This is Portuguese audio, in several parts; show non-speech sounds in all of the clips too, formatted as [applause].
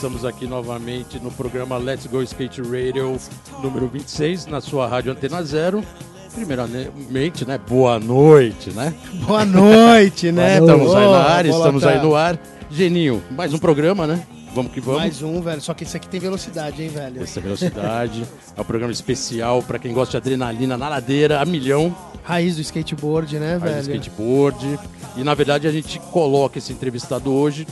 Estamos aqui novamente no programa Let's Go Skate Radio número 26, na sua rádio Antena Zero. Primeiramente, né? Boa noite, né? [laughs] Boa noite, né? Estamos aí na área, estamos aí no ar. Geninho, mais um programa, né? Vamos que vamos. Mais um, velho. Só que esse aqui tem velocidade, hein, velho? Essa velocidade. é um programa especial para quem gosta de adrenalina na ladeira, a milhão, Raiz do skateboard, né, velho? skateboard. E na verdade a gente coloca esse entrevistado hoje.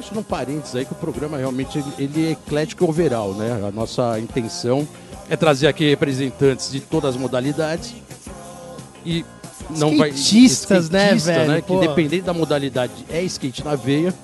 Deixa num parênteses aí que o programa realmente ele, é eclético overall, né? A nossa intenção é trazer aqui representantes de todas as modalidades e não vai Skatistas, né, skatista, velho? Que Pô. independente da modalidade é skate na veia.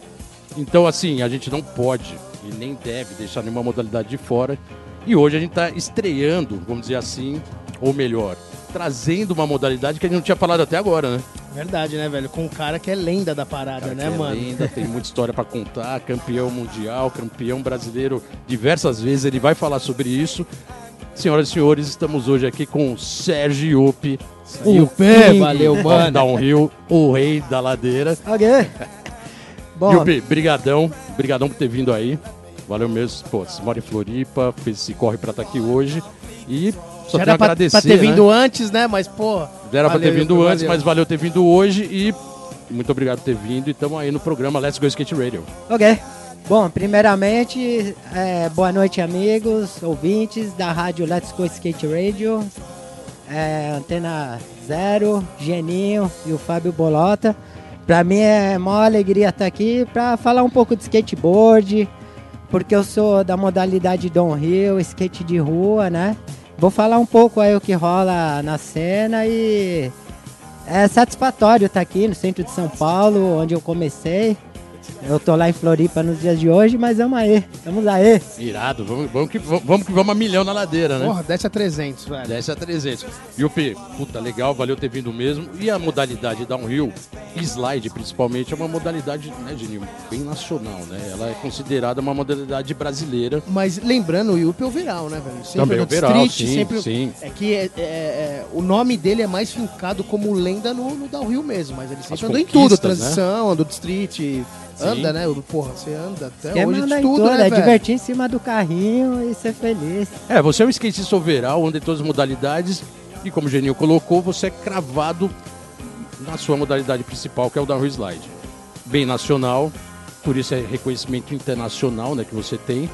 Então assim, a gente não pode e nem deve deixar nenhuma modalidade de fora. E hoje a gente está estreando, vamos dizer assim, ou melhor, trazendo uma modalidade que a gente não tinha falado até agora, né? Verdade, né, velho? Com um cara que é lenda da parada, Cara, né, é mano? lenda, tem [laughs] muita história pra contar, campeão mundial, campeão brasileiro diversas vezes, ele vai falar sobre isso. Senhoras e senhores, estamos hoje aqui com o Sérgio Yupi, O pé, valeu, mano. Downhill, o rei da ladeira. Ok. Bom, Yupi, brigadão, brigadão por ter vindo aí. Valeu mesmo, pô, você mora em Floripa, fez esse corre pra estar aqui hoje e só Já tenho era pra, agradecer, pra ter né? vindo antes, né? Mas, pô. Já Era pra ter valeu, vindo valeu. antes, mas valeu ter vindo hoje e muito obrigado por ter vindo. E estamos aí no programa Let's Go Skate Radio. ok. Bom, primeiramente, é, boa noite, amigos, ouvintes da rádio Let's Go Skate Radio. É, Antena Zero, Geninho e o Fábio Bolota. Pra mim é maior alegria estar aqui pra falar um pouco de skateboard, porque eu sou da modalidade downhill, skate de rua, né? Vou falar um pouco aí o que rola na cena e é satisfatório estar aqui no centro de São Paulo, onde eu comecei. Eu tô lá em Floripa nos dias de hoje, mas vamos aí, vamos aí. Irado, vamos, vamos, que, vamos que vamos a milhão na ladeira, né? Porra, desce a 300, velho. Desce a 300. Yupi, puta, legal, valeu ter vindo mesmo. E a modalidade downhill, slide principalmente, é uma modalidade, né, Geninho, bem nacional, né? Ela é considerada uma modalidade brasileira. Mas lembrando, o Yuppie é overall, né, velho? Sempre Também overall, street, sim, sempre... sim. É que é- é- é- o nome dele é mais fincado como lenda no, no downhill mesmo, mas ele sempre As andou em tudo, né? transição, andou de street, anda, né? Porra, você anda até Quer hoje de tudo, toda, né, é velho? divertir em cima do carrinho e ser feliz. É, você é um skatista overall, anda em todas as modalidades. E como o Geninho colocou, você é cravado na sua modalidade principal, que é o downhill slide. Bem nacional, por isso é reconhecimento internacional né, que você tem.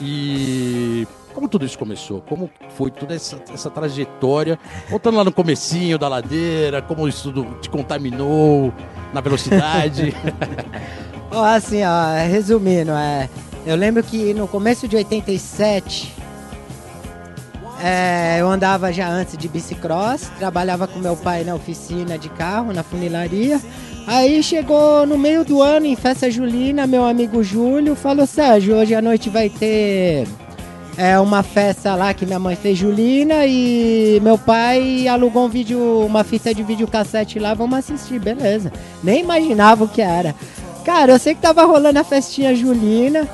E como tudo isso começou? Como foi toda essa, essa trajetória? Voltando lá no comecinho da ladeira, como isso tudo te contaminou na velocidade. [laughs] Assim, ó, resumindo, é, eu lembro que no começo de 87, é, eu andava já antes de bicicross, trabalhava com meu pai na oficina de carro, na funilaria. Aí chegou no meio do ano, em festa julina, meu amigo Júlio falou, Sérgio, hoje à noite vai ter é, uma festa lá que minha mãe fez julina e meu pai alugou um vídeo, uma fita de videocassete lá, vamos assistir, beleza. Nem imaginava o que era. Cara, eu sei que tava rolando a festinha julina.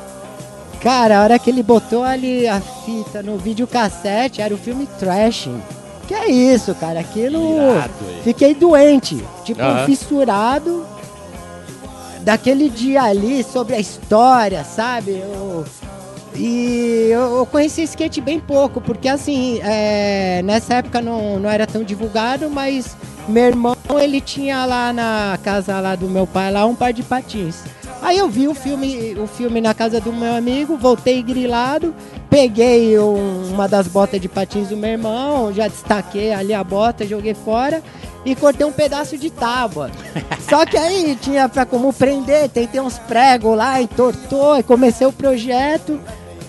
Cara, a hora que ele botou ali a fita no videocassete, era o filme Trashing. Que é isso, cara? Aquilo. Irado? Fiquei doente. Tipo, Aham. fissurado. Daquele dia ali sobre a história, sabe? Eu- e eu, eu conheci skate bem pouco, porque assim, é, nessa época não, não era tão divulgado, mas meu irmão, ele tinha lá na casa lá do meu pai lá um par de patins. Aí eu vi o filme, o filme na casa do meu amigo, voltei grilado, peguei um- uma das botas de patins do meu irmão, já destaquei ali a bota, joguei fora e cortei um pedaço de tábua. [laughs] Só que aí tinha pra como prender, tentei uns pregos lá, entortou, e comecei o projeto.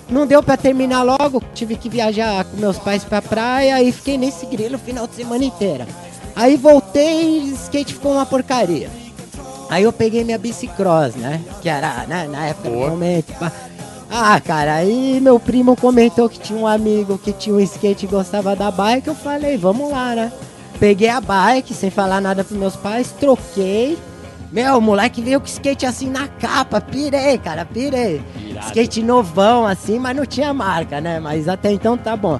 Não deu pra terminar logo, tive que viajar com meus pais pra praia e fiquei nesse grilo o final de semana inteira. Aí voltei e skate ficou uma porcaria. Aí eu peguei minha bicicross, né? Que era, né, na época do Boa. momento. pá. Ah, cara, aí meu primo comentou que tinha um amigo que tinha um skate e gostava da bike. Eu falei, vamos lá, né? Peguei a bike, sem falar nada pros meus pais, troquei. Meu, o moleque veio com skate assim na capa, pirei, cara, pirei. Irado. Skate novão assim, mas não tinha marca, né? Mas até então tá bom.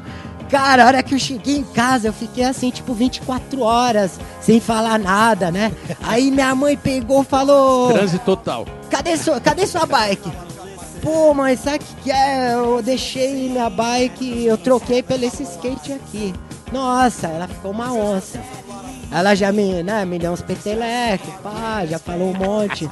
Cara, a hora que eu cheguei em casa, eu fiquei assim, tipo, 24 horas, sem falar nada, né? Aí minha mãe pegou e falou: Transe total. cadê sua, cadê sua bike? Pô, mãe, sabe o que, que é? Eu deixei minha bike, eu troquei pelo esse skate aqui. Nossa, ela ficou uma onça. Ela já me, né, me deu uns petelecos, pá, já falou um monte.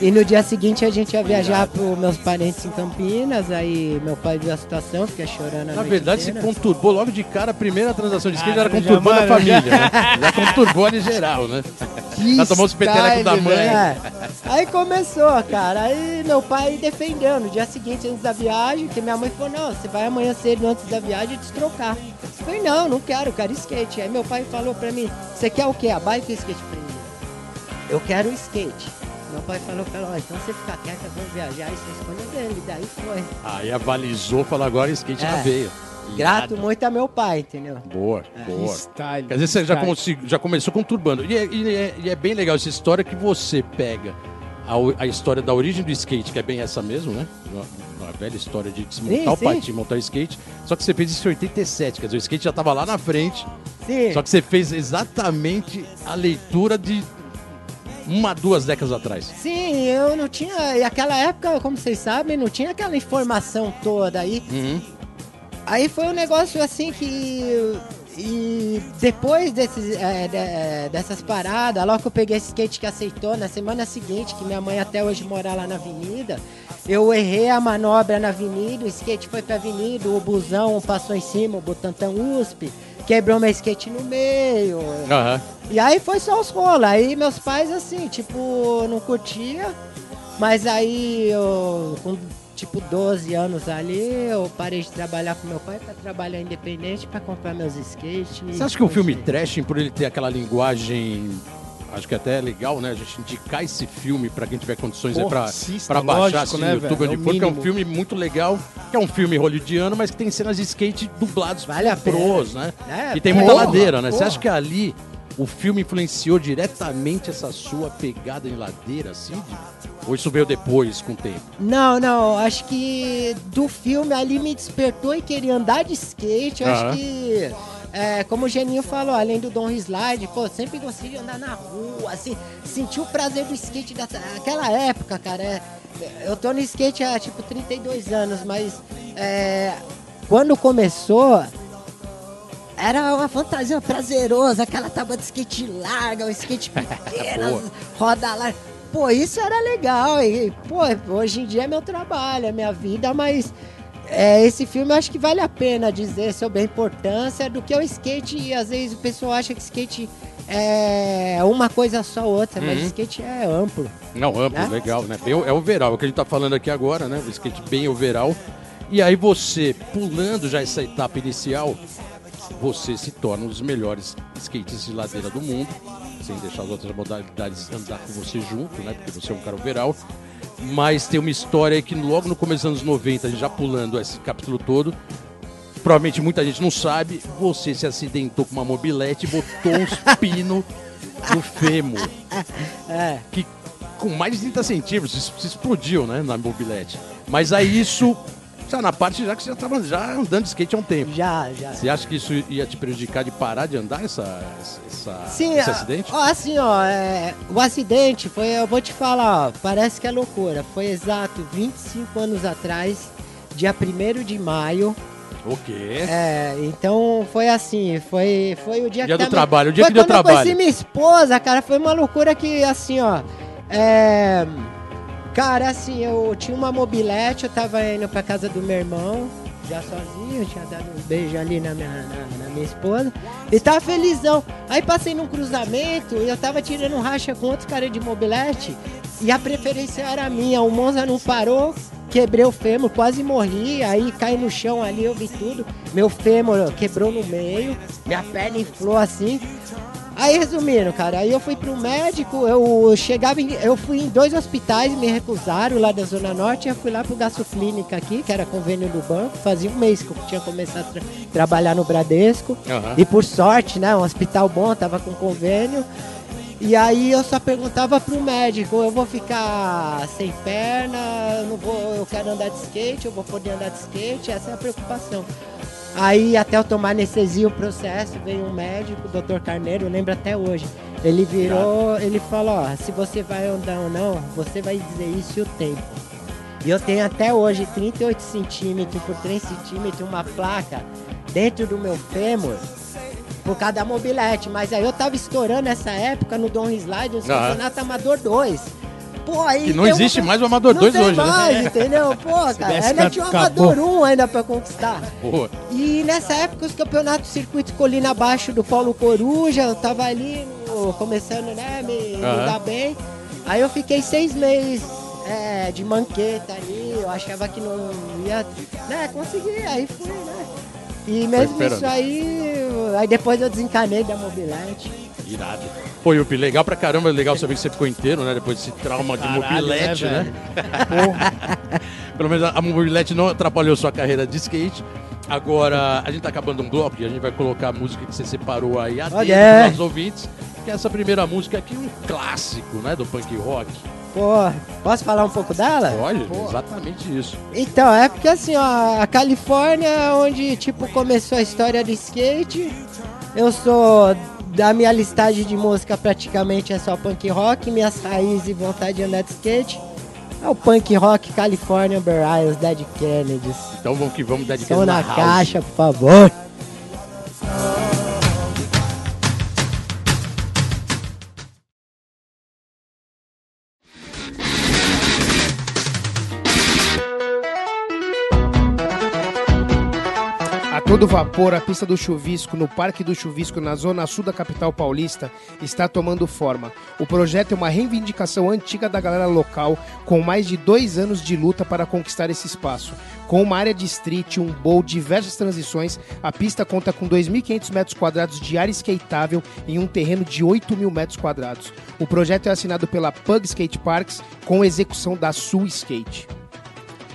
E no dia seguinte a gente ia viajar pros meus parentes em Campinas, aí meu pai viu a situação, fiquei chorando Na verdade, se conturbou logo de cara a primeira transação de skate já era Ah, já, conturbando a família, né? [laughs] Já conturbou ali geral, né? Que Já tomou os petelecos da mãe. velho. É. Aí começou, cara. Aí meu pai defendeu no dia seguinte, antes da viagem, que minha mãe falou, não, você vai amanhã cedo antes da viagem te trocar. Eu falei, não, não quero, eu quero skate. Aí meu pai falou pra mim, você quer o quê? A bike ou skate? Eu falei, eu quero o skate. Meu pai falou pra ela, ó, então você fica quieta, vamos viajar, isso é a escolha dele. Daí foi. Aí avalizou, falou agora skate na É. veia. Grato muito a meu pai, entendeu? Boa, Que boa. style. Quer dizer, você já, já começou conturbando. E é, e é- e é bem legal essa história que você pega a, a história da origem do skate, que é bem essa mesmo, né? Uma, uma velha história de desmontar Sim, o sim. patins, montar o skate. Só que você fez isso em 87, quer dizer, o skate já estava lá na frente. Sim. Só que você fez exatamente a leitura de uma, duas décadas atrás. Sim, eu não tinha. E aquela época, como vocês sabem, não tinha aquela informação toda aí. Uhum. Aí foi um negócio assim que. E depois desses, é, de- dessas paradas, logo que eu peguei esse skate que aceitou, na semana seguinte, que minha mãe até hoje mora lá na avenida, eu errei a manobra na avenida, o skate foi pra avenida, o busão passou em cima, o Butantan USP, quebrou meu skate no meio. Aham. E aí foi só os rolos. Aí meus pais, assim, tipo, não curtia. Mas aí eu, com tipo 12 anos ali, eu parei de trabalhar com meu pai pra trabalhar independente, pra comprar meus skates. Você acha que o filme Trashing, por ele ter aquela linguagem. Acho que até é legal, né? A gente indicar esse filme pra quem tiver condições aí Porra, pra, assista, pra baixar lógico, assim, né, no YouTube velho? onde É for, que é um filme muito legal, que é um filme hollywoodiano, mas que tem cenas de skate dublados Vale a por pena. pros, né? É, e tem muita ladeira, né? Você porra. acha que ali o filme influenciou diretamente essa sua pegada em ladeira, assim? Ou isso veio depois, com o tempo? Não, não, acho que do filme ali me despertou e queria andar de skate. Acho que, é, como o Geninho falou, além do Don Slide, pô, sempre gostei de andar na rua, assim, sentir o prazer do skate daquela época, cara. é, eu tô no skate há tipo 32 anos, mas é, quando começou. Era uma fantasia prazerosa, aquela tábua de skate larga, o skate [laughs] pequeno, roda larga. Pô, isso era legal. E, pô, hoje em dia é meu trabalho, é minha vida, mas é, esse filme eu acho que vale a pena dizer sobre a importância do que é o skate. E às vezes o pessoal acha que skate é uma coisa só outra, mas Uhum. skate é amplo. Não, amplo, Né? legal, né? Bem, é overall, é o que a gente tá falando aqui agora, né? O skate bem overall. E aí você, pulando já essa etapa inicial, você se torna um dos melhores skatistas de ladeira do mundo, sem deixar as outras modalidades andar com você junto, né? Porque você é um cara overall. Mas tem uma história aí que logo no começo dos anos 90, a gente já pulando esse capítulo todo, provavelmente muita gente não sabe, você se acidentou com uma mobilete e botou uns [laughs] pinos no fêmur [laughs] É. que com mais de 30 centímetros, se explodiu, né, na mobilete. Mas aí isso, já na parte já que você já estava já andando de skate há um tempo. Já, já. Você acha que isso ia te prejudicar de parar de andar essa, essa, Sim, esse ó, acidente? ó, assim, ó, é, o acidente foi, eu vou te falar, ó, parece que é loucura. Foi exato 25 anos atrás, dia 1 de maio. O quê? É, então foi assim, foi, foi o dia, Dia que do a trabalho, o dia que deu quando eu trabalho. conheci minha esposa, cara, foi uma loucura que assim, ó. É, cara, assim, eu tinha uma mobilete, eu tava indo pra casa do meu irmão, já sozinho, tinha dado um beijo ali na minha, na, na minha esposa, e tava felizão. Aí passei num cruzamento e eu tava tirando racha com outro cara de mobilete, e a preferência era minha, o Monza não parou, quebrei o fêmur, quase morri, aí caí no chão ali, eu vi tudo. Meu fêmur quebrou no meio, minha perna inflou assim. Aí, resumindo, cara, aí eu fui pro médico, eu chegava em, eu fui em dois hospitais, me recusaram lá da Zona Norte, eu fui lá pro Gasto Clínica aqui, que era convênio do banco, fazia um mês que eu tinha começado a tra- trabalhar no Bradesco. Aham. E por sorte, né, um hospital bom, tava com convênio. E aí eu só perguntava pro médico, eu vou ficar sem perna, eu não vou, eu quero andar de skate, eu vou poder andar de skate, essa é a preocupação. Aí até eu tomar anestesia o processo, veio um médico, o Dr. Carneiro, eu lembro até hoje. Ele virou, ele falou, ó, se você vai andar ou não, você vai dizer isso e o tempo. E eu tenho até hoje 38 centímetros por 3 centímetros, uma placa dentro do meu fêmur por causa da mobilete. Mas aí eu tava estourando nessa época no Don Slide, no campeonato Amador 2. Pô, aí Que não existe uma- mais o Amador não 2 tem hoje, né? mais, entendeu? [laughs] Pô, cara, ainda tinha o. Amador 1 ainda pra conquistar. Pô, E nessa época os campeonatos circuito colina abaixo do Paulo Coruja, eu tava ali no- começando, né, me, me Aham. dar bem. Aí eu fiquei seis meses é, de manqueta ali, eu achava que não ia, né, conseguir, aí fui, né. E mesmo isso aí, aí depois eu desencanei da mobilete. Irado. Pô, Yupi, legal pra caramba, legal saber que você ficou inteiro, né? Depois desse trauma de Caralho, mobilete, né, né? [laughs] Pelo menos a, a mobilete não atrapalhou sua carreira de skate. Agora, a gente tá acabando um bloco e a gente vai colocar a música que você separou aí a Olha. para os ouvintes. Que é essa primeira música aqui, um clássico, né? Do punk rock. Pô, posso falar um pouco dela? Olha, exatamente isso. Então, é porque assim, ó, a Califórnia é onde, tipo, começou a história do skate. Eu sou, da minha listagem de música, praticamente é só punk rock. Minhas raízes e vontade de andar de skate é o punk rock California Barrios, Dead Kennedys. Então vamos que vamos dedicar Som na caixa, por favor. Todo vapor, a pista do Chuvisco, no Parque do Chuvisco, na zona sul da capital paulista, está tomando forma. O projeto é uma reivindicação antiga da galera local, com mais de dois anos de luta para conquistar esse espaço. Com uma área de street, um bowl, diversas transições, a pista conta com 2.500 metros quadrados de área skateável em um terreno de 8 mil metros quadrados. O projeto é assinado pela Pug Skate Parks, com execução da Sul Skate.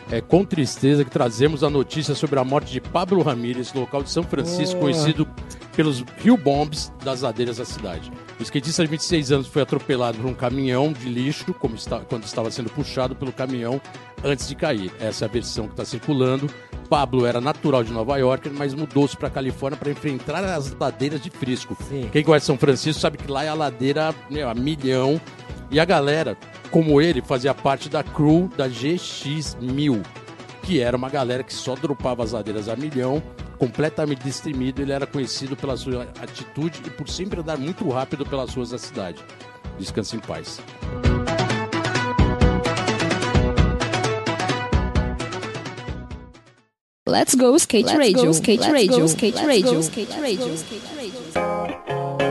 É com tristeza que trazemos a notícia sobre a morte de Pablo Ramírez, local de São Francisco, Boa. conhecido pelos Rio Bombs das ladeiras da cidade. O skatista de 26 anos foi atropelado por um caminhão de lixo como está- quando estava sendo puxado pelo caminhão antes de cair. Essa é a versão que está circulando. Pablo era natural de Nova York, mas mudou-se para Califórnia para enfrentar as ladeiras de Frisco. Sim. Quem conhece São Francisco sabe que lá é a ladeira meu, a milhão. E a galera, como ele, fazia parte da crew da GX1000, que era uma galera que só dropava as ladeiras a milhão, completamente destemido. Ele era conhecido pela sua atitude e por sempre andar muito rápido pelas ruas da cidade. Descanse em paz. Let's go skate Let's radio, go, skate let's radio, go, skate let's radio, go, skate let's radio, go. skate radio.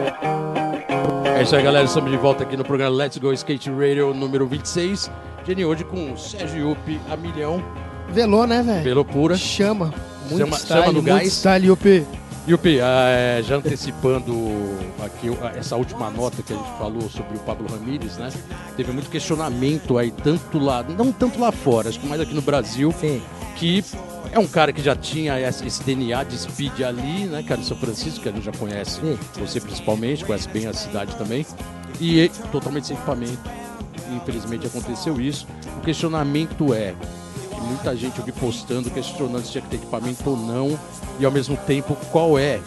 É isso aí, galera. Estamos de volta aqui no programa Let's Go Skate Radio número 26. Jenny hoje com o Sérgio Yupi a milhão, Velô, né, velho? pelo pura. Chama. Muito Chama- style, chama no muito gás. style, Yupi. Yupi, ah, é, já antecipando aqui essa última nota que a gente falou sobre o Pablo Ramírez, né? Teve muito questionamento aí, tanto lá, não tanto lá fora, acho que mais aqui no Brasil, Sim. que é um cara que já tinha esse DNA de speed ali, né, cara, em São Francisco, que a gente já conhece, Sim. você principalmente, conhece bem a cidade também, e totalmente sem equipamento. Infelizmente aconteceu isso. O questionamento é que muita gente eu vi postando, questionando se tinha que ter equipamento ou não, e ao mesmo tempo qual é,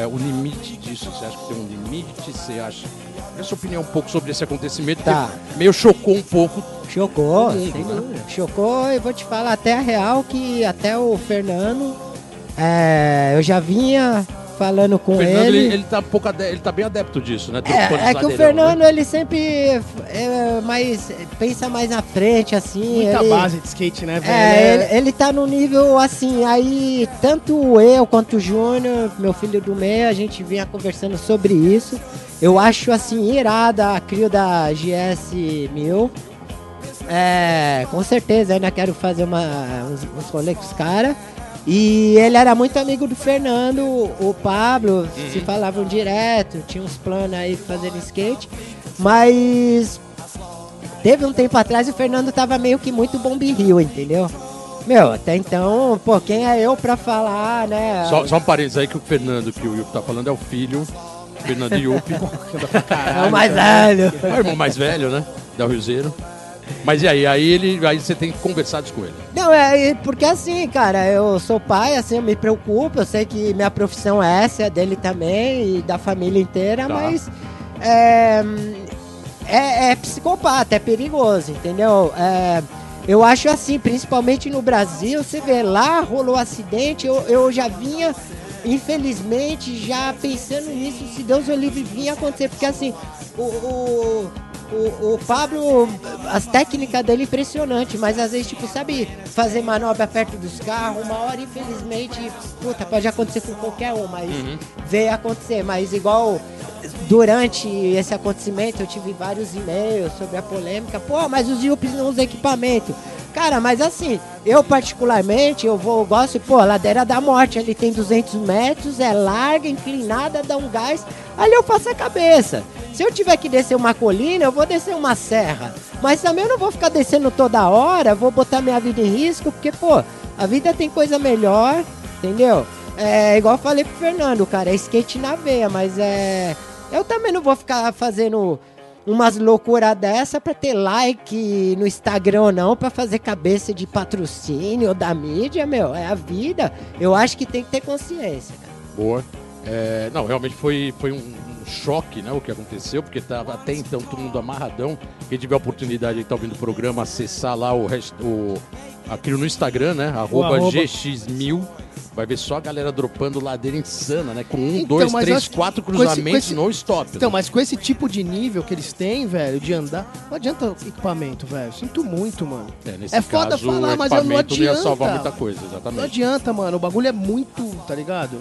é, o limite disso. Você acha que tem um limite? Você acha? Qual é a sua opinião um pouco sobre esse acontecimento? Tá. Que meio chocou um pouco. Chocou, mundo, sem né? dúvida. Chocou e vou te falar até a real que até o Fernando, é, eu já vinha falando com O Fernando, ele. ele, ele tá pouco ele tá bem adepto disso, né? É, é que o ladeirão, Fernando, né? ele sempre é, mais, pensa mais na frente, assim. Muita ele, base de skate, né, velho? É, ele, ele tá no nível assim, aí tanto eu quanto o Júnior, meu filho do meio, a gente vinha conversando sobre isso. Eu acho assim, irada a crio da GS 1000. É, com certeza ainda quero fazer uma, uns, uns rolês com os caras. E ele era muito amigo do Fernando, o Pablo, se falavam direto, tinha uns planos aí fazer skate. Mas teve um tempo atrás o Fernando tava meio que muito Bomb Rio, entendeu? Meu, até então, pô, quem é eu pra falar, né? Só, só um parênteses aí que o Fernando, que o Yupi tá falando, é o filho, Fernando Yupi. [laughs] é o mais velho. é o irmão mais velho, né? Da Riozeiro. Mas e aí? Aí, ele, aí você tem conversado com ele. Não, é porque assim, cara, eu sou pai, assim, eu me preocupo, eu sei que minha profissão é essa, é dele também e da família inteira, Tá. mas é, é, é psicopata, é perigoso, entendeu? É, eu acho assim, principalmente no Brasil, você vê, lá rolou acidente, eu, eu já vinha, infelizmente, já pensando nisso, se Deus o livre vinha acontecer, porque assim, o, o, o, o Pablo, as técnicas dele impressionante, mas às vezes, tipo, sabe, fazer manobra perto dos carros, uma hora, infelizmente, puta, pode acontecer com qualquer um, mas veio acontecer, mas igual durante esse acontecimento eu tive vários e-mails sobre a polêmica, pô, mas os Yuppies não usam equipamento. Cara, mas assim, eu particularmente, eu vou, eu gosto, pô, ladeira da morte, ali tem 200 metros, é larga, inclinada, dá um gás, ali eu faço a cabeça. Se eu tiver que descer uma colina, eu vou descer uma serra. Mas também eu não vou ficar descendo toda hora, vou botar minha vida em risco, porque, pô, a vida tem coisa melhor, entendeu? É igual eu falei pro Fernando, cara, é skate na veia, mas é. Eu também não vou ficar fazendo umas loucuras dessa pra ter like no Instagram ou não, pra fazer cabeça de patrocínio da mídia, meu. É a vida. Eu acho que tem que ter consciência, cara. Boa. É, não, realmente foi, foi um choque, né, o que aconteceu, porque tava até então todo mundo amarradão. Quem tiver a oportunidade de estar ouvindo o programa, acessar lá o, rest- o aquilo no Instagram, né, arroba, arroba. GX1000, vai ver só a galera dropando ladeira insana, né, com um, Então, dois, três, quatro com esse- cruzamentos com esse- no stop. Então, né? mas com esse tipo de nível que eles têm, velho, de andar, não adianta equipamento, velho. Sinto muito, mano. É, nesse é foda caso, falar, mas eu não equipamento não ia adianta. salvar muita coisa, Não exatamente. adianta, mano. O bagulho é muito, tá ligado?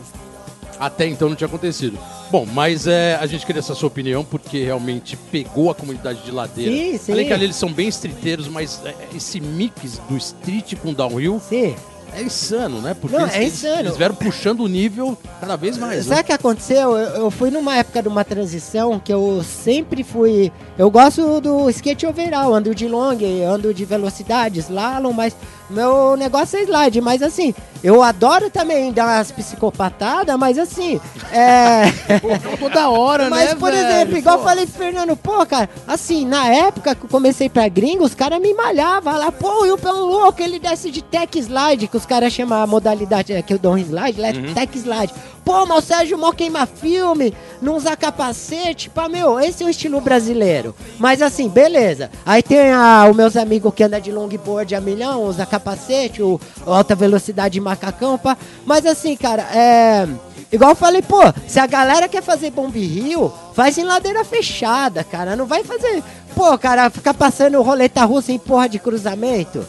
Até então não tinha acontecido. Bom, mas é, a gente queria essa sua opinião, porque realmente pegou a comunidade de ladeira. Sim, sim. Além que ali eles são bem streeteiros, mas é, esse mix do street com downhill Sim. é insano, né? Porque Não, eles, é insano. eles vieram puxando o nível cada vez mais. Sabe Né? o que aconteceu? Eu, eu fui numa época de uma transição que eu sempre fui. Eu gosto do skate overall, ando de long, ando de velocidade, slalom, mas meu negócio é slide. Mas assim, eu adoro também dar umas psicopatadas, mas assim, é. [laughs] Toda hora, Mas, né, por velho? exemplo, igual eu Pô. falei pro Fernando, pô, cara, assim, na época que eu comecei pra gringo, os caras me malhavam lá, pô, o Yup é um louco, ele desce de tech slide, que os caras chamam a modalidade, é, que eu dou um slide, lá é tech slide. Pô, mas o Sérgio mó queima filme, não usa capacete, pá, meu, esse é o estilo brasileiro. Mas assim, beleza. Aí tem a, os meus amigos que andam de longboard a milhão, usa capacete, o, o alta velocidade macacão, pá. Mas assim, cara, é... Igual eu falei, pô, se a galera quer fazer Bomb Rio, faz em ladeira fechada, cara. Não vai fazer. Pô, cara, ficar passando roleta russa em porra de cruzamento.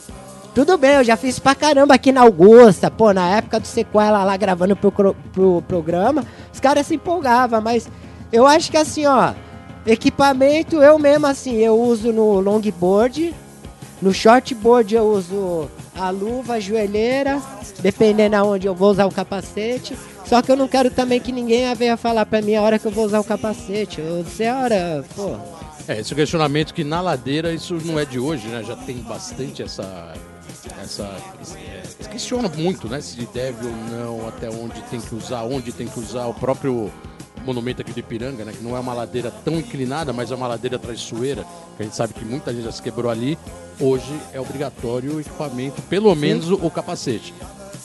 Tudo bem, eu já fiz pra caramba aqui na Augusta, pô, na época do Sequela lá gravando pro, pro programa, os caras se empolgavam, mas eu acho que assim, ó, equipamento eu mesmo assim, eu uso no longboard, no shortboard eu uso a luva, a joelheira, dependendo aonde eu vou usar o capacete. Só que eu não quero também que ninguém venha falar pra mim a hora que eu vou usar o capacete. Eu sei a hora, pô. É, esse questionamento que na ladeira isso não é de hoje, né? Já tem bastante essa. Essa é, eles questionam muito, né? Se deve ou não, até onde tem que usar, onde tem que usar o próprio monumento aqui do Ipiranga, né? Que não é uma ladeira tão inclinada, mas é uma ladeira traiçoeira, que a gente sabe que muita gente já se quebrou ali. Hoje é obrigatório o equipamento, pelo menos o, o capacete.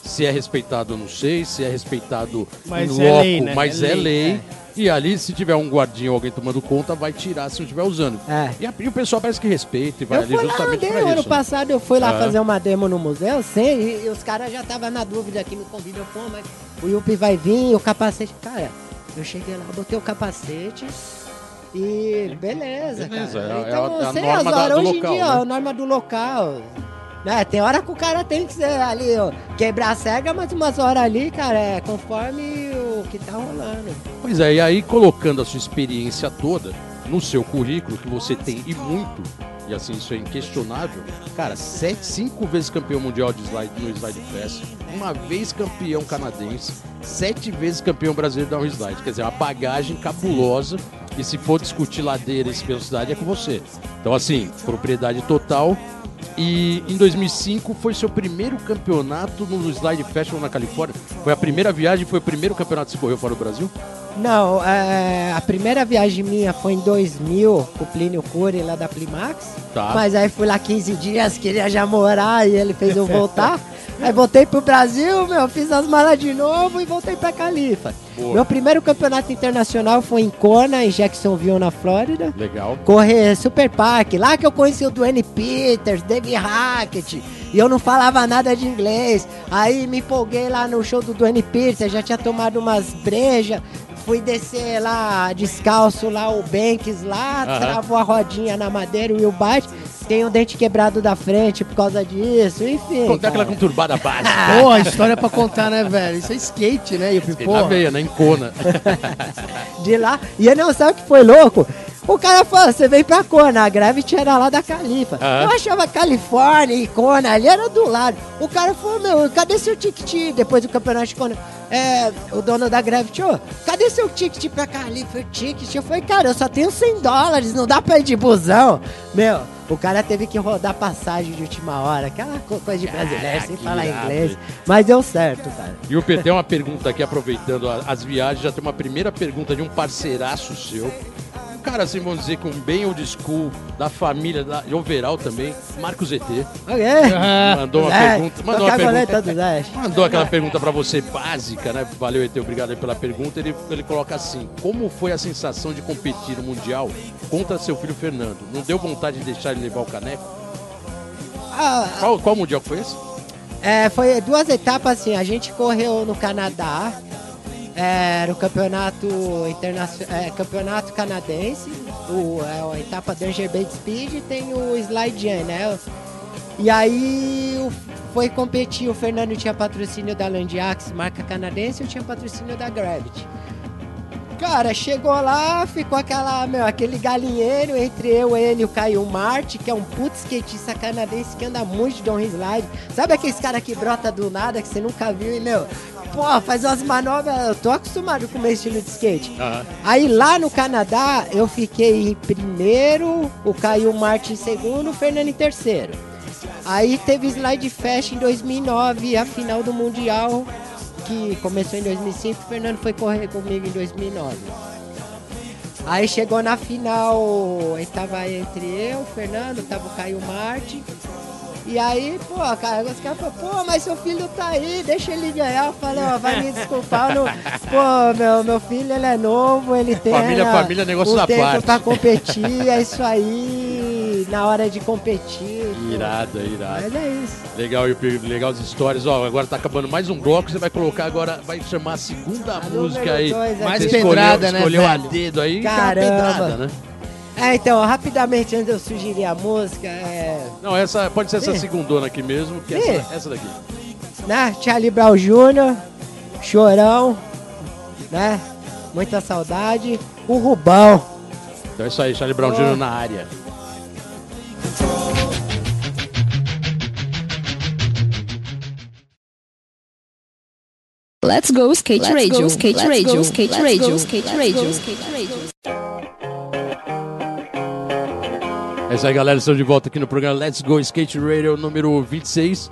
Se é respeitado, eu não sei. Se é respeitado Mas em é loco, lei, né? mas É é lei, lei. é. E ali, se tiver um guardinha ou alguém tomando conta, vai tirar se não estiver usando. É. E, a- e o pessoal parece que respeita e vai Eu ali fui lá, justamente andei, pra ano isso. né? passado eu fui lá É. fazer uma demo no museu, sem, e, e os caras já estavam na dúvida aqui, me convidam, pô, mas o Yuppie vai vir, o capacete. Cara, eu cheguei lá, botei o capacete e beleza, Beleza, cara. é a- então, é a sei norma as da- horas, do hoje local, em dia, né? a norma do local. Né, tem hora que o cara tem que ser ali, ó, quebrar a cega, mas umas horas ali, cara, é conforme o que tá rolando. Pois é, e aí colocando a sua experiência toda no seu currículo, que você tem e muito, e assim, isso é inquestionável, cara, sete, cinco vezes campeão mundial de slide no Slide Fest, uma vez campeão canadense, sete vezes campeão brasileiro da Slide. Quer dizer, uma bagagem cabulosa. E se for discutir ladeira e velocidade, é com você. Então, assim, propriedade total. E em 2005 foi seu primeiro campeonato no Slide Festival na Califórnia. Foi a primeira viagem, foi o primeiro campeonato que você correu fora do Brasil? Não, é, a primeira viagem minha foi em 2000 com o Plínio Cury lá da Plimax. Tá. Mas aí fui lá 15 dias, queria já morar e ele fez eu voltar. [laughs] aí voltei pro Brasil, meu, fiz as malas de novo e voltei pra Califa. Boa. Meu primeiro campeonato internacional foi em Kona, em Jacksonville, na Flórida. Legal. Correr Super Park, lá que eu conheci o Dwayne Peters, Dave Hackett, e eu não falava nada de inglês. Aí me empolguei lá no show do Dwayne Peters, já tinha tomado umas brejas, fui descer lá descalço lá o Banks lá, Aham. travou a rodinha na madeira, o Will Bite, tem um dente quebrado da frente por causa disso, enfim. Contar aquela conturbada básica. [laughs] Pô, a história pra contar, né, velho? Isso é skate, né? E o Tem na veia, né? Em [laughs] de lá. E ele não sabe o que foi louco. O cara falou, você vem pra Kona, a Gravity era lá da Califa. Aham. Eu achava Califórnia e Kona, ali era do lado. O cara falou, meu, cadê seu ticket depois do campeonato de Kona? É, o dono da Gravity, ô, cadê seu ticket pra Califa? O ticket? Eu falei, cara, eu só tenho 100 dólares, não dá pra ir de busão. Meu, o cara teve que rodar passagem de última hora, aquela co- coisa de brasileiro, sem que falar irado, inglês. Mas deu certo, cara. E o PT tem uma pergunta aqui, aproveitando as viagens, já tem uma primeira pergunta de um parceiraço seu. Cara, assim, vamos dizer, com bem old school, da família, da, de overall também, Marcos ET. Ok? Mandou uma É, pergunta. Mandou uma a pergunta. Mandou aquela pergunta pra você básica, né? Valeu, ET, obrigado aí pela pergunta. Ele, ele coloca assim: Como foi a sensação de competir no Mundial contra seu filho Fernando? Não deu vontade de deixar ele levar o caneco? Ah, Qual, qual Mundial foi esse? É, foi duas etapas assim. A gente correu no Canadá, é, era o campeonato internacional, é, campeonato canadense, o, é, a etapa Danger Bait Speed tem o Slide Jam, né? E aí foi competir, o Fernando tinha patrocínio da Landiax, marca canadense, eu tinha patrocínio da Gravity. Cara, chegou lá, ficou aquela, meu, aquele galinheiro entre eu, ele e o Caio Marte, que é um puto skatista canadense que anda muito de downhill slide. Sabe aqueles cara que brota do nada, que você nunca viu e, meu, pô, faz umas manobras, eu tô acostumado com o meu estilo de skate. Aham. Aí lá no Canadá, eu fiquei em primeiro, o Caio Marte em segundo, o Fernando em terceiro. Aí teve Slide Fest em 2009, a final do Mundial, que começou em 2005, o Fernando foi correr comigo em 2009. Aí chegou na final, aí tava entre eu, o Fernando, tava o Caio Marte. E aí, pô, cara, os caras falaram, pô, mas seu filho tá aí, deixa ele ganhar. Eu falei, ó, vai me desculpar, não... pô, meu, meu filho, ele é novo, ele tem Família, família, é negócio da tempo parte. pra competir, é isso aí, na hora de competir. pô. Irada, irada. Mas é isso. Legal, legal as histórias. Ó, agora tá acabando mais um bloco. Você vai colocar agora, vai chamar a segunda A música aí. dois Mais Você aqui. escolheu, pedrada, né, escolheu a velho? dedo aí, é Caramba. pedrada, né? É, então, rapidamente, antes de eu sugerir a música, é... Não, essa pode ser essa Ih. segundona aqui mesmo, que é essa, essa daqui. né? Charlie Brown Jr., Chorão, né? Muita saudade. O Rubão. Então é isso aí, Charlie Brown. Jr. na área. Let's go skate radio, skate radio, skate radio, skate radio, skate radio. É isso aí, galera. Estamos de volta aqui no programa Let's Go Skate Radio número 26.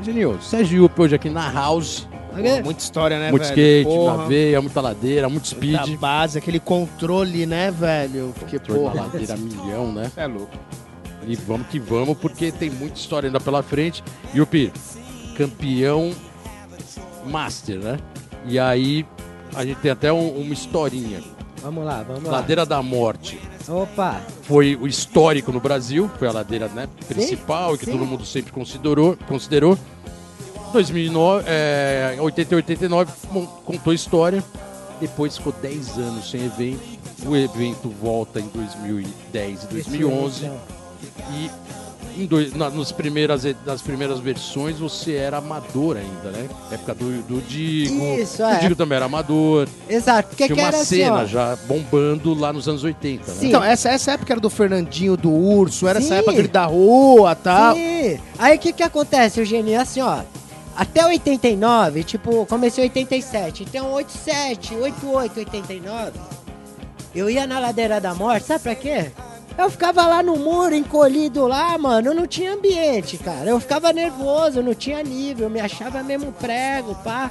Genil, Sérgio Yupp hoje aqui na House. Ok? Muita história, né, muito velho? skate, Porra, na veia, muita ladeira, muito speed. muita base, aquele controle, né, velho? Porque, Controle porra, ladeira milhão, né? é louco. E vamos que vamos, porque tem muita história ainda pela frente. Yupi, campeão master, né? E aí, a gente tem até um- uma historinha. Vamos lá, vamos lá. Ladeira da Morte Opa. foi o histórico no Brasil, foi a ladeira né, principal e que sim. todo mundo sempre considerou. considerou. 2009, é, 80 e 89 mon- contou história. Depois ficou 10 anos sem evento. O evento volta em 2010 e 2011 e dois- na- nos primeiras, nas primeiras versões você era amador ainda, né? Época do, do Digo. Isso, o é. Digo também era amador. Exato, porque Tinha que uma era assim, cena ó. já bombando lá nos anos 80, né? Sim. Então, essa, essa época era do Fernandinho, do Urso, era essa Sim. época da rua e tal. Sim. Aí o que que acontece, Eugênio? Assim, ó. Até 89, tipo, comecei em 87. Então, 87, 88, 89. Eu ia na Ladeira da Morte, sabe pra quê? Eu ficava lá no muro, encolhido lá, mano. Não tinha ambiente, cara. Eu ficava nervoso, não tinha nível. Me achava mesmo prego, pá.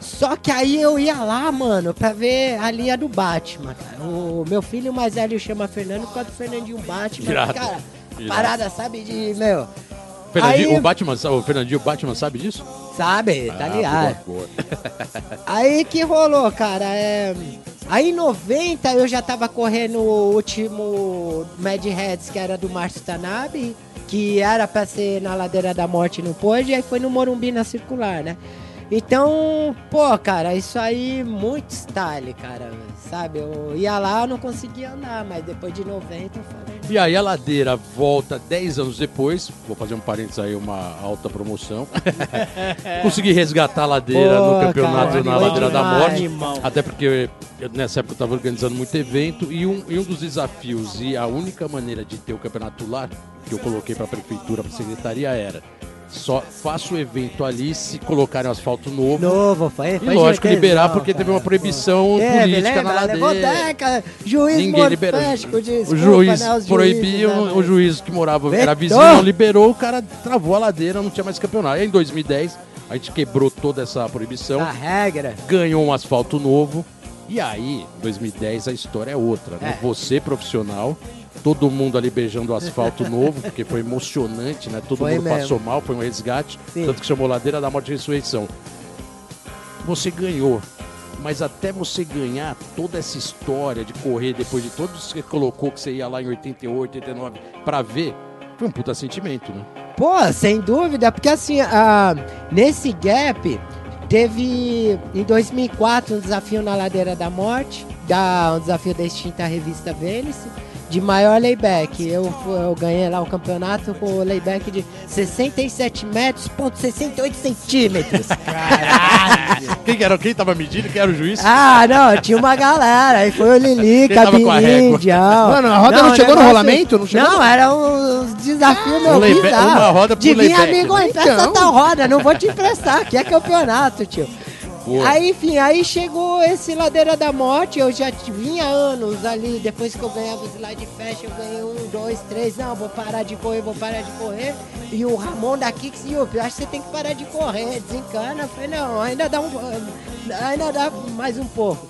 Só que aí eu ia lá, mano, pra ver a linha do Batman, cara. O meu filho mais velho chama Fernando por causa do Fernandinho Batman. Irado. Cara, Irado. parada, sabe, de, meu... Fernandinho, Aí- o, Batman, o Fernandinho, Batman sabe disso? Sabe, tá Ah, ligado. Aí que rolou, cara, é... Aí em 90 eu já tava correndo o último Mad Heads, que era do Márcio Tanabe, que era pra ser na Ladeira da Morte e não pôde, e aí foi no Morumbi na Circular, né? Então, pô, cara, isso aí muito style, cara, sabe? Eu ia lá, eu não conseguia andar, mas depois de 90 eu falei... E aí a ladeira volta 10 anos depois, vou fazer um parênteses aí, uma alta promoção. [laughs] Consegui resgatar a ladeira Pô, no campeonato cara, na Ladeira da. Morte. Animal. Até porque eu, nessa época eu estava organizando muito evento e um, e um dos desafios e a única maneira de ter o campeonato lá, que eu coloquei para a prefeitura, para a secretaria, era só faça o evento ali se colocarem um asfalto novo. Novo, foi, E foi lógico, gigantesão, liberar porque teve uma proibição Teve, política na lembra? Levou ladeira. juiz Ninguém liberou. desculpa, O juiz né, os proibia, juízes, né, o juiz que morava, era Vetou. vizinho, não liberou, o cara travou a ladeira, não tinha mais campeonato. Aí em 2010, a gente quebrou toda essa proibição, A regra. ganhou um asfalto novo. E aí, em 2010, a história é outra. Né? É. Você, profissional, todo mundo ali beijando o asfalto novo, porque foi emocionante, né? Todo Foi mundo mesmo. passou mal, foi um resgate. Sim. Tanto que chamou Ladeira da Morte e Ressurreição. Você ganhou. Mas até você ganhar toda essa história de correr depois de todos que você colocou que você ia lá em 88, 89 pra ver, foi um puta sentimento, né? Pô, sem dúvida, porque assim, ah, nesse gap, teve em 2004 um desafio na Ladeira da Morte, da, um desafio da extinta revista Vênice, de maior layback. Eu, eu ganhei lá o campeonato com o layback de 67 metros, ponto 68 centímetros. [laughs] Quem, que era, quem tava medindo? Quem era o juiz? Ah, não, tinha uma galera. Aí foi o Lili, Quem régua? Dião. Mano, a roda não o chegou no rolamento? Não chegou Não, era um desafio meu Um layback- bizarro. uma roda pro De vir, layback, amigo, né? empresta Então. tal roda, não vou te emprestar, aqui é campeonato, tio. Aí, enfim, aí chegou esse Ladeira da Morte, eu já vinha anos ali, depois que eu ganhava o slide fast, eu ganhei um, dois, três, não, vou parar de correr, vou parar de correr. E o Ramon da Kicks, eu acho que você tem que parar de correr, desencana. Eu falei, não, ainda dá um, ainda dá mais um pouco.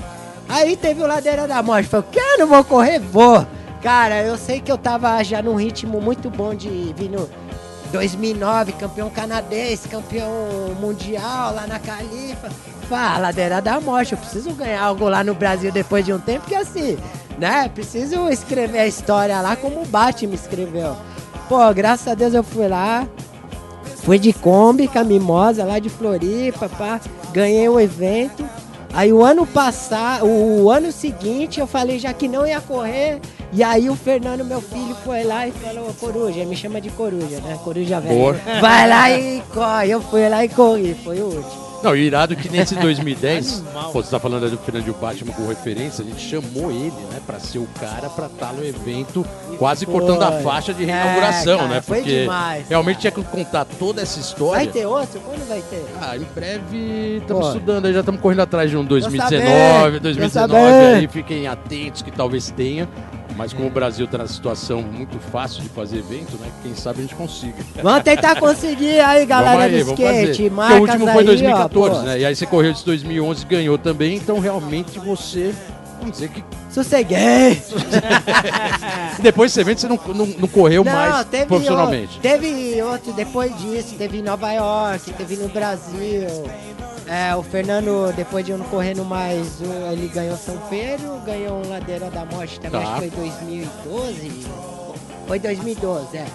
Aí teve o Ladeira da Morte, falei, que não vou correr? Vou. Cara, eu sei que eu tava já num ritmo muito bom de vir no 2009, campeão canadense, campeão mundial lá na Califa. Fala, Ladeira da Morte, eu preciso ganhar algo lá no Brasil depois de um tempo, porque assim, né, preciso escrever a história lá como o Batman escreveu. Pô, graças a Deus eu fui lá, fui de Kombi com a Mimosa lá de Floripa, pá, ganhei o evento. Aí o ano passado, o ano seguinte, eu falei já que não ia correr. E aí o Fernando, meu filho, foi lá e falou, Coruja, me chama de Coruja, né? Coruja Boa. velho. Vai lá e corre. Eu fui lá e corri, foi o último. Não, e irado que nesse [laughs] 2010, Animal. pô, você tá falando do Fernandinho Batman com referência, a gente chamou ele, né, pra ser o cara pra estar no evento, quase foi. cortando a faixa de reinauguração, É, cara, né? foi Porque demais, realmente tinha que contar toda essa história. Vai ter outro? Quando vai ter? Ah, em breve estamos estudando, aí já estamos correndo atrás de um sabendo, 2019, tô 2019 sabendo. aí, fiquem atentos que talvez tenha. Mas como o Brasil está numa situação muito fácil de fazer evento, né? Quem sabe a gente consiga. Vamos tentar conseguir aí, galera aí, do skate. Marcas o último foi em 2014, ó, né? E aí você correu de 2011 e ganhou também, então realmente você... Vamos dizer que Sosseguei. [laughs] depois desse evento você não, não, não correu mais teve profissionalmente. o- teve outro depois disso, teve em Nova York, teve no Brasil. É, o Fernando, depois de não correndo mais, ele ganhou São Pedro, ganhou um Ladeira da Morte também, Tá. acho que foi 2012. Foi 2012, é.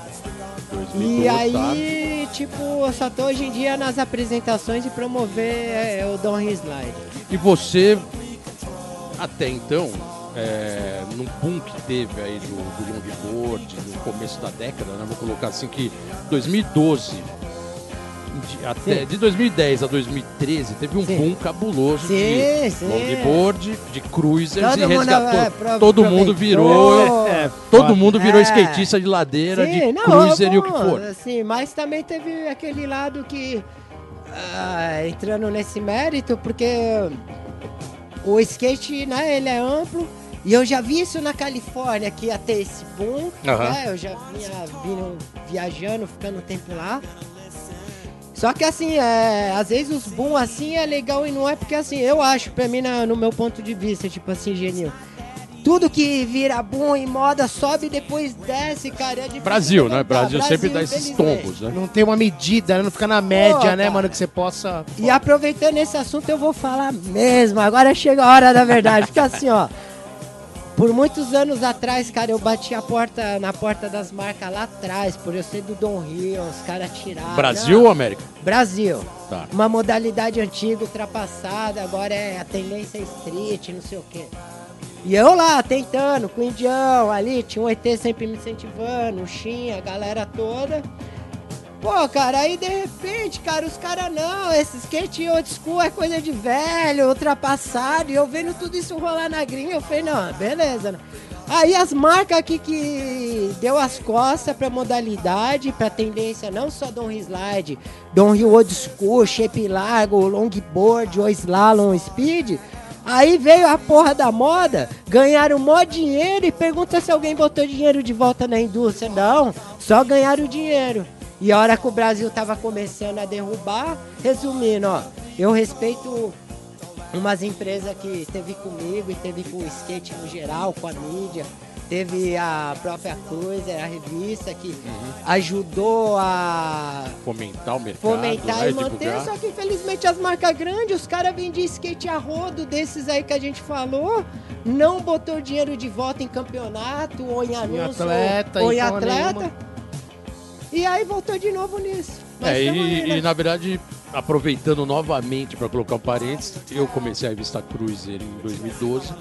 2012, E tá? aí, tipo, eu só tô hoje em dia nas apresentações de promover é, o Don Slide. E você, até então, é, num boom que teve aí do, do longboard no começo da década, né? Vou colocar assim que 2012 de, até, Sim. de 2010 a 2013 teve um Sim. boom cabuloso Sim, de sim. longboard, de cruisers Todo e mundo, resgatou. é, pro- todo mundo aproveitou. virou, É, todo foda. mundo virou É. skatista de ladeira, de não, cruiser e o que bom, for. Sim, mas também teve aquele lado que, ah, entrando nesse mérito, porque o skate, né, ele é amplo, e eu já vi isso na Califórnia, que ia ter esse boom, Aham. né, eu já vinha vindo viajando, ficando um tempo lá. Só que assim, é, às vezes os boom assim é legal e não é porque assim, eu acho, pra mim, na- no meu ponto de vista, tipo assim, genil. Tudo que vira boom em moda sobe e depois desce, cara. É difícil Brasil, né? levantar. Brasil sempre dá esses tombos, né? Não tem uma medida, né? Não fica na média, Pô, né, mano? Que você possa. E aproveitando esse assunto, eu vou falar mesmo. Agora chega a hora da verdade. Porque assim, ó. Por muitos anos atrás, cara, eu bati a porta na porta das marcas lá atrás, por eu ser do Don Rio, os caras tiraram. Brasil ou Não, América? Brasil. Tá. Uma modalidade antiga, ultrapassada, agora é a tendência street, não sei o quê. E eu lá, tentando, com o indião ali, tinha um ET sempre me incentivando, o Shin, a galera toda. Pô, cara, aí de repente, cara, os caras não, esse skate old school é coisa de velho, ultrapassado, e eu vendo tudo isso rolar na gringa, eu falei, não, beleza? Aí as marcas aqui que deu as costas pra modalidade, pra tendência não só Don Slide, Don Rio Old School, Shape Largo, Longboard, ou Slalom Speed, aí veio a porra da moda, ganharam mó dinheiro e pergunta se alguém botou dinheiro de volta na indústria. Não, só ganharam dinheiro. E a hora que o Brasil tava começando a derrubar, resumindo, ó, eu respeito umas empresas que teve comigo e teve com o skate no geral, com a mídia. Teve a própria Cruiser, a revista, que ajudou a Fomentar o mercado, fomentar né? e manter. divulgar. Só que infelizmente as marcas grandes, os caras vendiam skate a rodo desses aí que a gente falou, não botou dinheiro de volta em campeonato ou em anúncio atleta, ou em em porra atleta. nenhuma. E aí voltou de novo nisso. Mas É, aí, e, né? e, na verdade, aproveitando novamente para colocar um parênteses, eu comecei a revista Cruiser em 2012,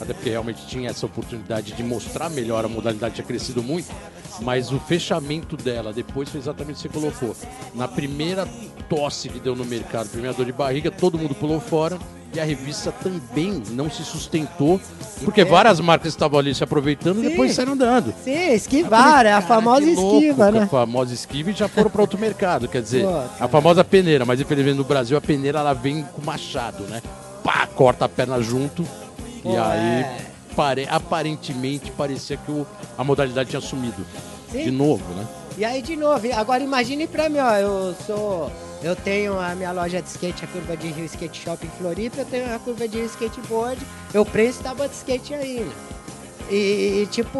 até porque realmente tinha essa oportunidade de mostrar melhor a modalidade, tinha crescido muito, mas o fechamento dela depois foi exatamente o que você colocou. Na primeira tosse que deu no mercado, primeira dor de barriga, todo mundo pulou fora. E a revista também não se sustentou, porque várias marcas estavam ali se aproveitando e Sim. depois saíram dando. Sim, esquivar, é a famosa esquiva, né? A famosa esquiva e já foram para outro mercado. Quer dizer, Pô, a famosa peneira, mas infelizmente no Brasil a peneira ela vem com machado, né? Pá, corta a perna junto. Pô, e aí, é. pare- aparentemente, parecia que o- a modalidade tinha sumido. Sim. De novo, né? E aí de novo, e agora imagine pra mim, ó, eu sou. Eu tenho a minha loja de skate, a curva de Rio Skate Shop em Floripa, eu tenho a curva de Rio Skateboard, eu preço tábua de skate ainda. E, e, tipo,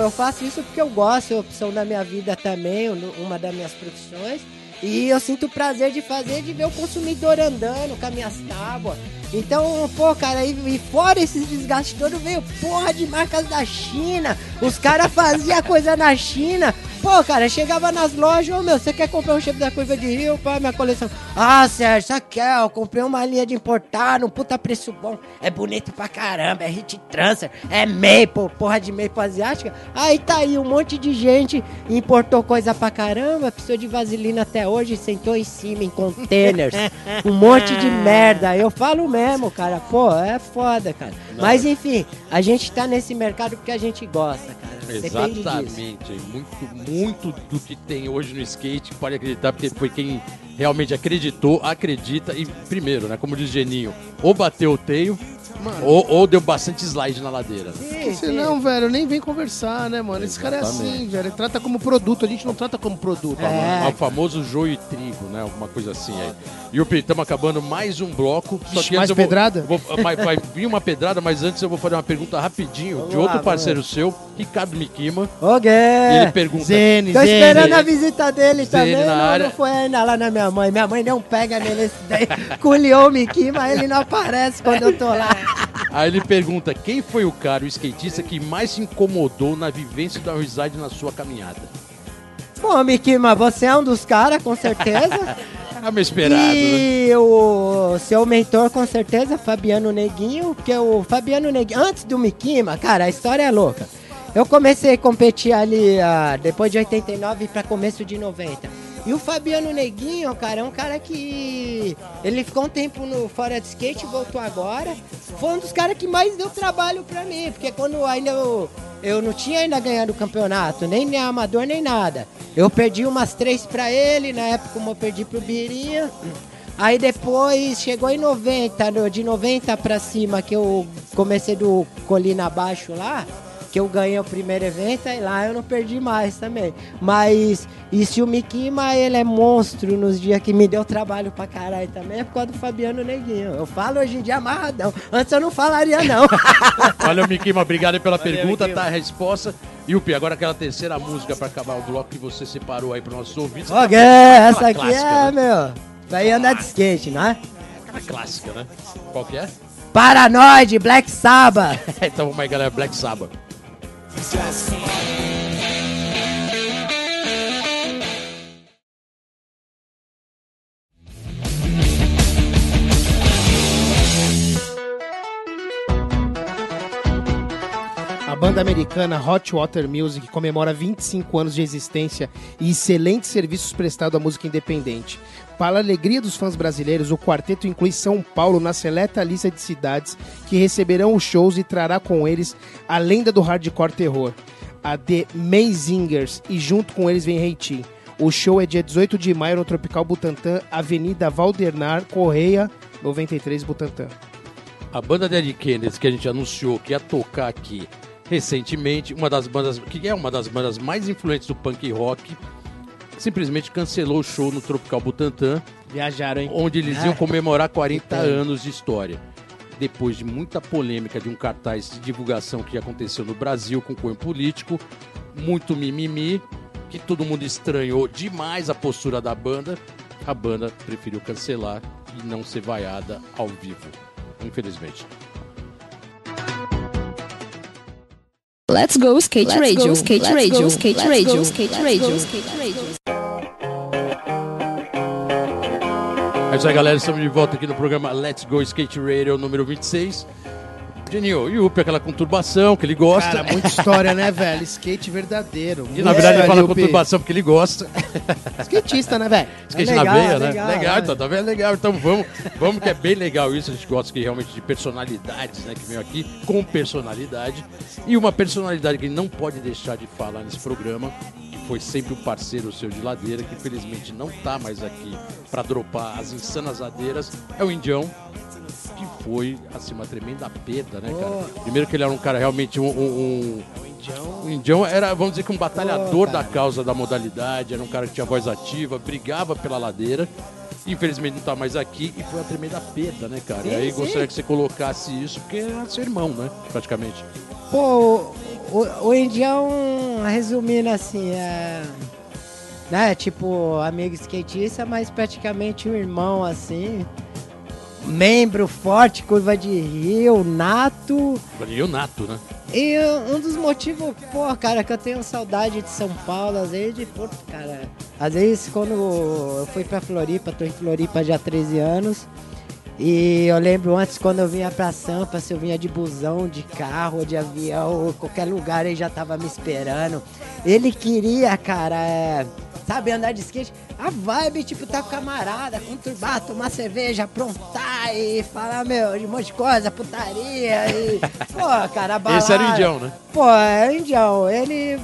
eu faço isso porque eu gosto, é opção da minha vida também, um- uma das minhas profissões. E eu sinto o prazer de fazer, de ver o consumidor andando com as minhas tábuas. Então, pô, cara, e, e fora esses desgastes todos, veio porra de marcas da China. Os caras faziam coisa na China. Pô, cara, chegava nas lojas, ô meu, você quer comprar um shape da curva de rio pra minha coleção? Ah, Sérgio, só quer, eu comprei uma linha de importar, um puta preço bom. É bonito pra caramba, é hit transfer, é maple, porra de maple asiática. Aí tá aí, um monte de gente importou coisa pra caramba, precisou de vaselina até hoje, sentou em cima em [laughs] containers. um monte de merda. Eu falo mesmo, cara, pô, é foda, cara. Mas enfim, a gente tá nesse mercado porque a gente gosta, cara. Depende disso. Exatamente. Muito, muito do que tem hoje no skate, pode acreditar, porque foi quem realmente acreditou, acredita e, primeiro, né, como diz Geninho, ou bateu o teio, ou, ou deu bastante slide na ladeira. Sim, sim. senão, velho, nem vem conversar, né, mano? Esse cara é assim, velho. Ele trata como produto, a gente não trata como produto. É. É o famoso joio e trigo, né? Alguma coisa assim aí. E o estamos acabando mais um bloco. Só Ixi, que mais eu vou- pedrada? vou- vai, vai vir uma pedrada, mas antes eu vou fazer uma pergunta rapidinho Vamos de outro lá, parceiro seu, Ricardo Mikima. Ok. Ele pergunta. Zene, Tô Zene. esperando a visita dele Zene também. na Não, área. não foi ainda lá na minha mãe. Minha mãe não pega nele esse daí. [laughs] Culiou o Mickey, mas ele não aparece quando eu tô lá. Aí ele pergunta: quem foi o cara, o skatista, que mais se incomodou na vivência da reside na sua caminhada? Pô, Mickey, mas você é um dos caras, com certeza. [laughs] Era meio esperado, né? E o seu mentor, com certeza, Fabiano Neguinho, porque o Fabiano Neguinho, antes do Mikima, cara, a história é louca. Eu comecei a competir ali ah, depois de 89 para começo de 90. E o Fabiano Neguinho, cara, é um cara que. Ele ficou um tempo no fora de skate, voltou agora. Foi um dos caras que mais deu trabalho pra mim, porque quando ainda eu, eu não tinha ainda ganhado o campeonato, nem, nem amador, nem nada. Eu perdi umas três pra ele, na época como eu perdi pro Birinha. Aí depois chegou em 90, no- de 90 pra cima, que eu comecei do Colina Abaixo lá, que eu ganhei o primeiro evento, aí lá eu não perdi mais também. Mas, e se o Mikima, ele é monstro nos dias que me deu trabalho pra caralho também, é por causa do Fabiano Neguinho. Eu falo hoje em dia amarradão. Antes eu não falaria não. [laughs] Valeu, Miquima. Obrigado pela Valeu, pergunta, Miquima. tá a resposta. E o Pi, agora aquela terceira música pra acabar o bloco que você separou aí para nossos ouvintes. Ó, que essa aqui clássica, é, né? meu, vai andar de skate, não é? Aquela clássica, né? Qual que é? Paranoide, Black Sabbath. [laughs] então vamos aí, galera. Black Sabbath. A banda americana Hot Water Music comemora 25 anos de existência e excelentes serviços prestados à música independente. Para a alegria dos fãs brasileiros, o quarteto inclui São Paulo na seleta lista de cidades que receberão os shows e trará com eles a lenda do hardcore terror, a The Mazingers, e junto com eles vem Haiti. O show é dia 18 de maio no Tropical Butantã, Avenida Valdernar Correia, 93 Butantã. A banda Dead Kennedys que a gente anunciou que ia tocar aqui recentemente, uma das bandas que é uma das bandas mais influentes do punk rock, simplesmente cancelou o show no Tropical Butantã, Viajaram, hein? onde eles iam comemorar 40 que pena. anos de história. Depois de muita polêmica de um cartaz de divulgação que aconteceu no Brasil com cunho político, muito mimimi, que todo mundo estranhou demais a postura da banda, a banda preferiu cancelar e não ser vaiada ao vivo. Infelizmente. Let's go skate Let's radio, go, skate let's radio, go, skate let's radio, go, skate let's radio, go. skate radio. É isso aí, galera. Estamos de volta aqui no programa Let's Go Skate Radio número 26. Geninho, e o Upi, aquela conturbação que ele gosta. Cara, muita história, né, velho? Skate verdadeiro. e na verdade ele fala o conturbação porque ele gosta. Skatista, né, velho? [laughs] Skate legal, na veia, é né? legal, Legal, é. então, tá vendo? Legal. Então vamos, vamos que é bem legal isso. A gente gosta que realmente de personalidades, né? Que vem aqui com personalidade. E uma personalidade que não pode deixar de falar nesse programa, que foi sempre um parceiro seu de ladeira, que infelizmente não tá mais aqui pra dropar as insanas ladeiras, é o Indião. Que foi, assim, uma tremenda perda, né, cara? Primeiro que ele era um cara realmente um- um- um o Indião era, vamos dizer que um batalhador da causa da modalidade, era um cara que tinha voz ativa, brigava pela ladeira. Infelizmente não tá mais aqui e foi uma tremenda perda, né, cara? e Sim, aí sim. gostaria que você colocasse isso, porque era seu irmão, né? Praticamente. Pô, o, o Indião, resumindo assim, é. Né, tipo, amigo skatista, mas praticamente um irmão assim. Membro forte, curva de rio, nato. E o Nato, né? E um dos motivos, pô, cara, que eu tenho saudade de São Paulo, às vezes de Porto, cara. Às vezes quando eu fui pra Floripa, tô em Floripa já há 13 anos. E eu lembro antes quando eu vinha pra Sampa, se eu vinha de busão, de carro, de avião, qualquer lugar ele já tava me esperando. Ele queria, cara, é, sabe, andar de skate. A vibe, tipo, tá com camarada, conturbar, tomar cerveja, aprontar e falar, meu, de um monte de coisa, putaria e. [laughs] Pô, cara, balada. Esse era o Indião, né? Pô, é o Indião. Ele,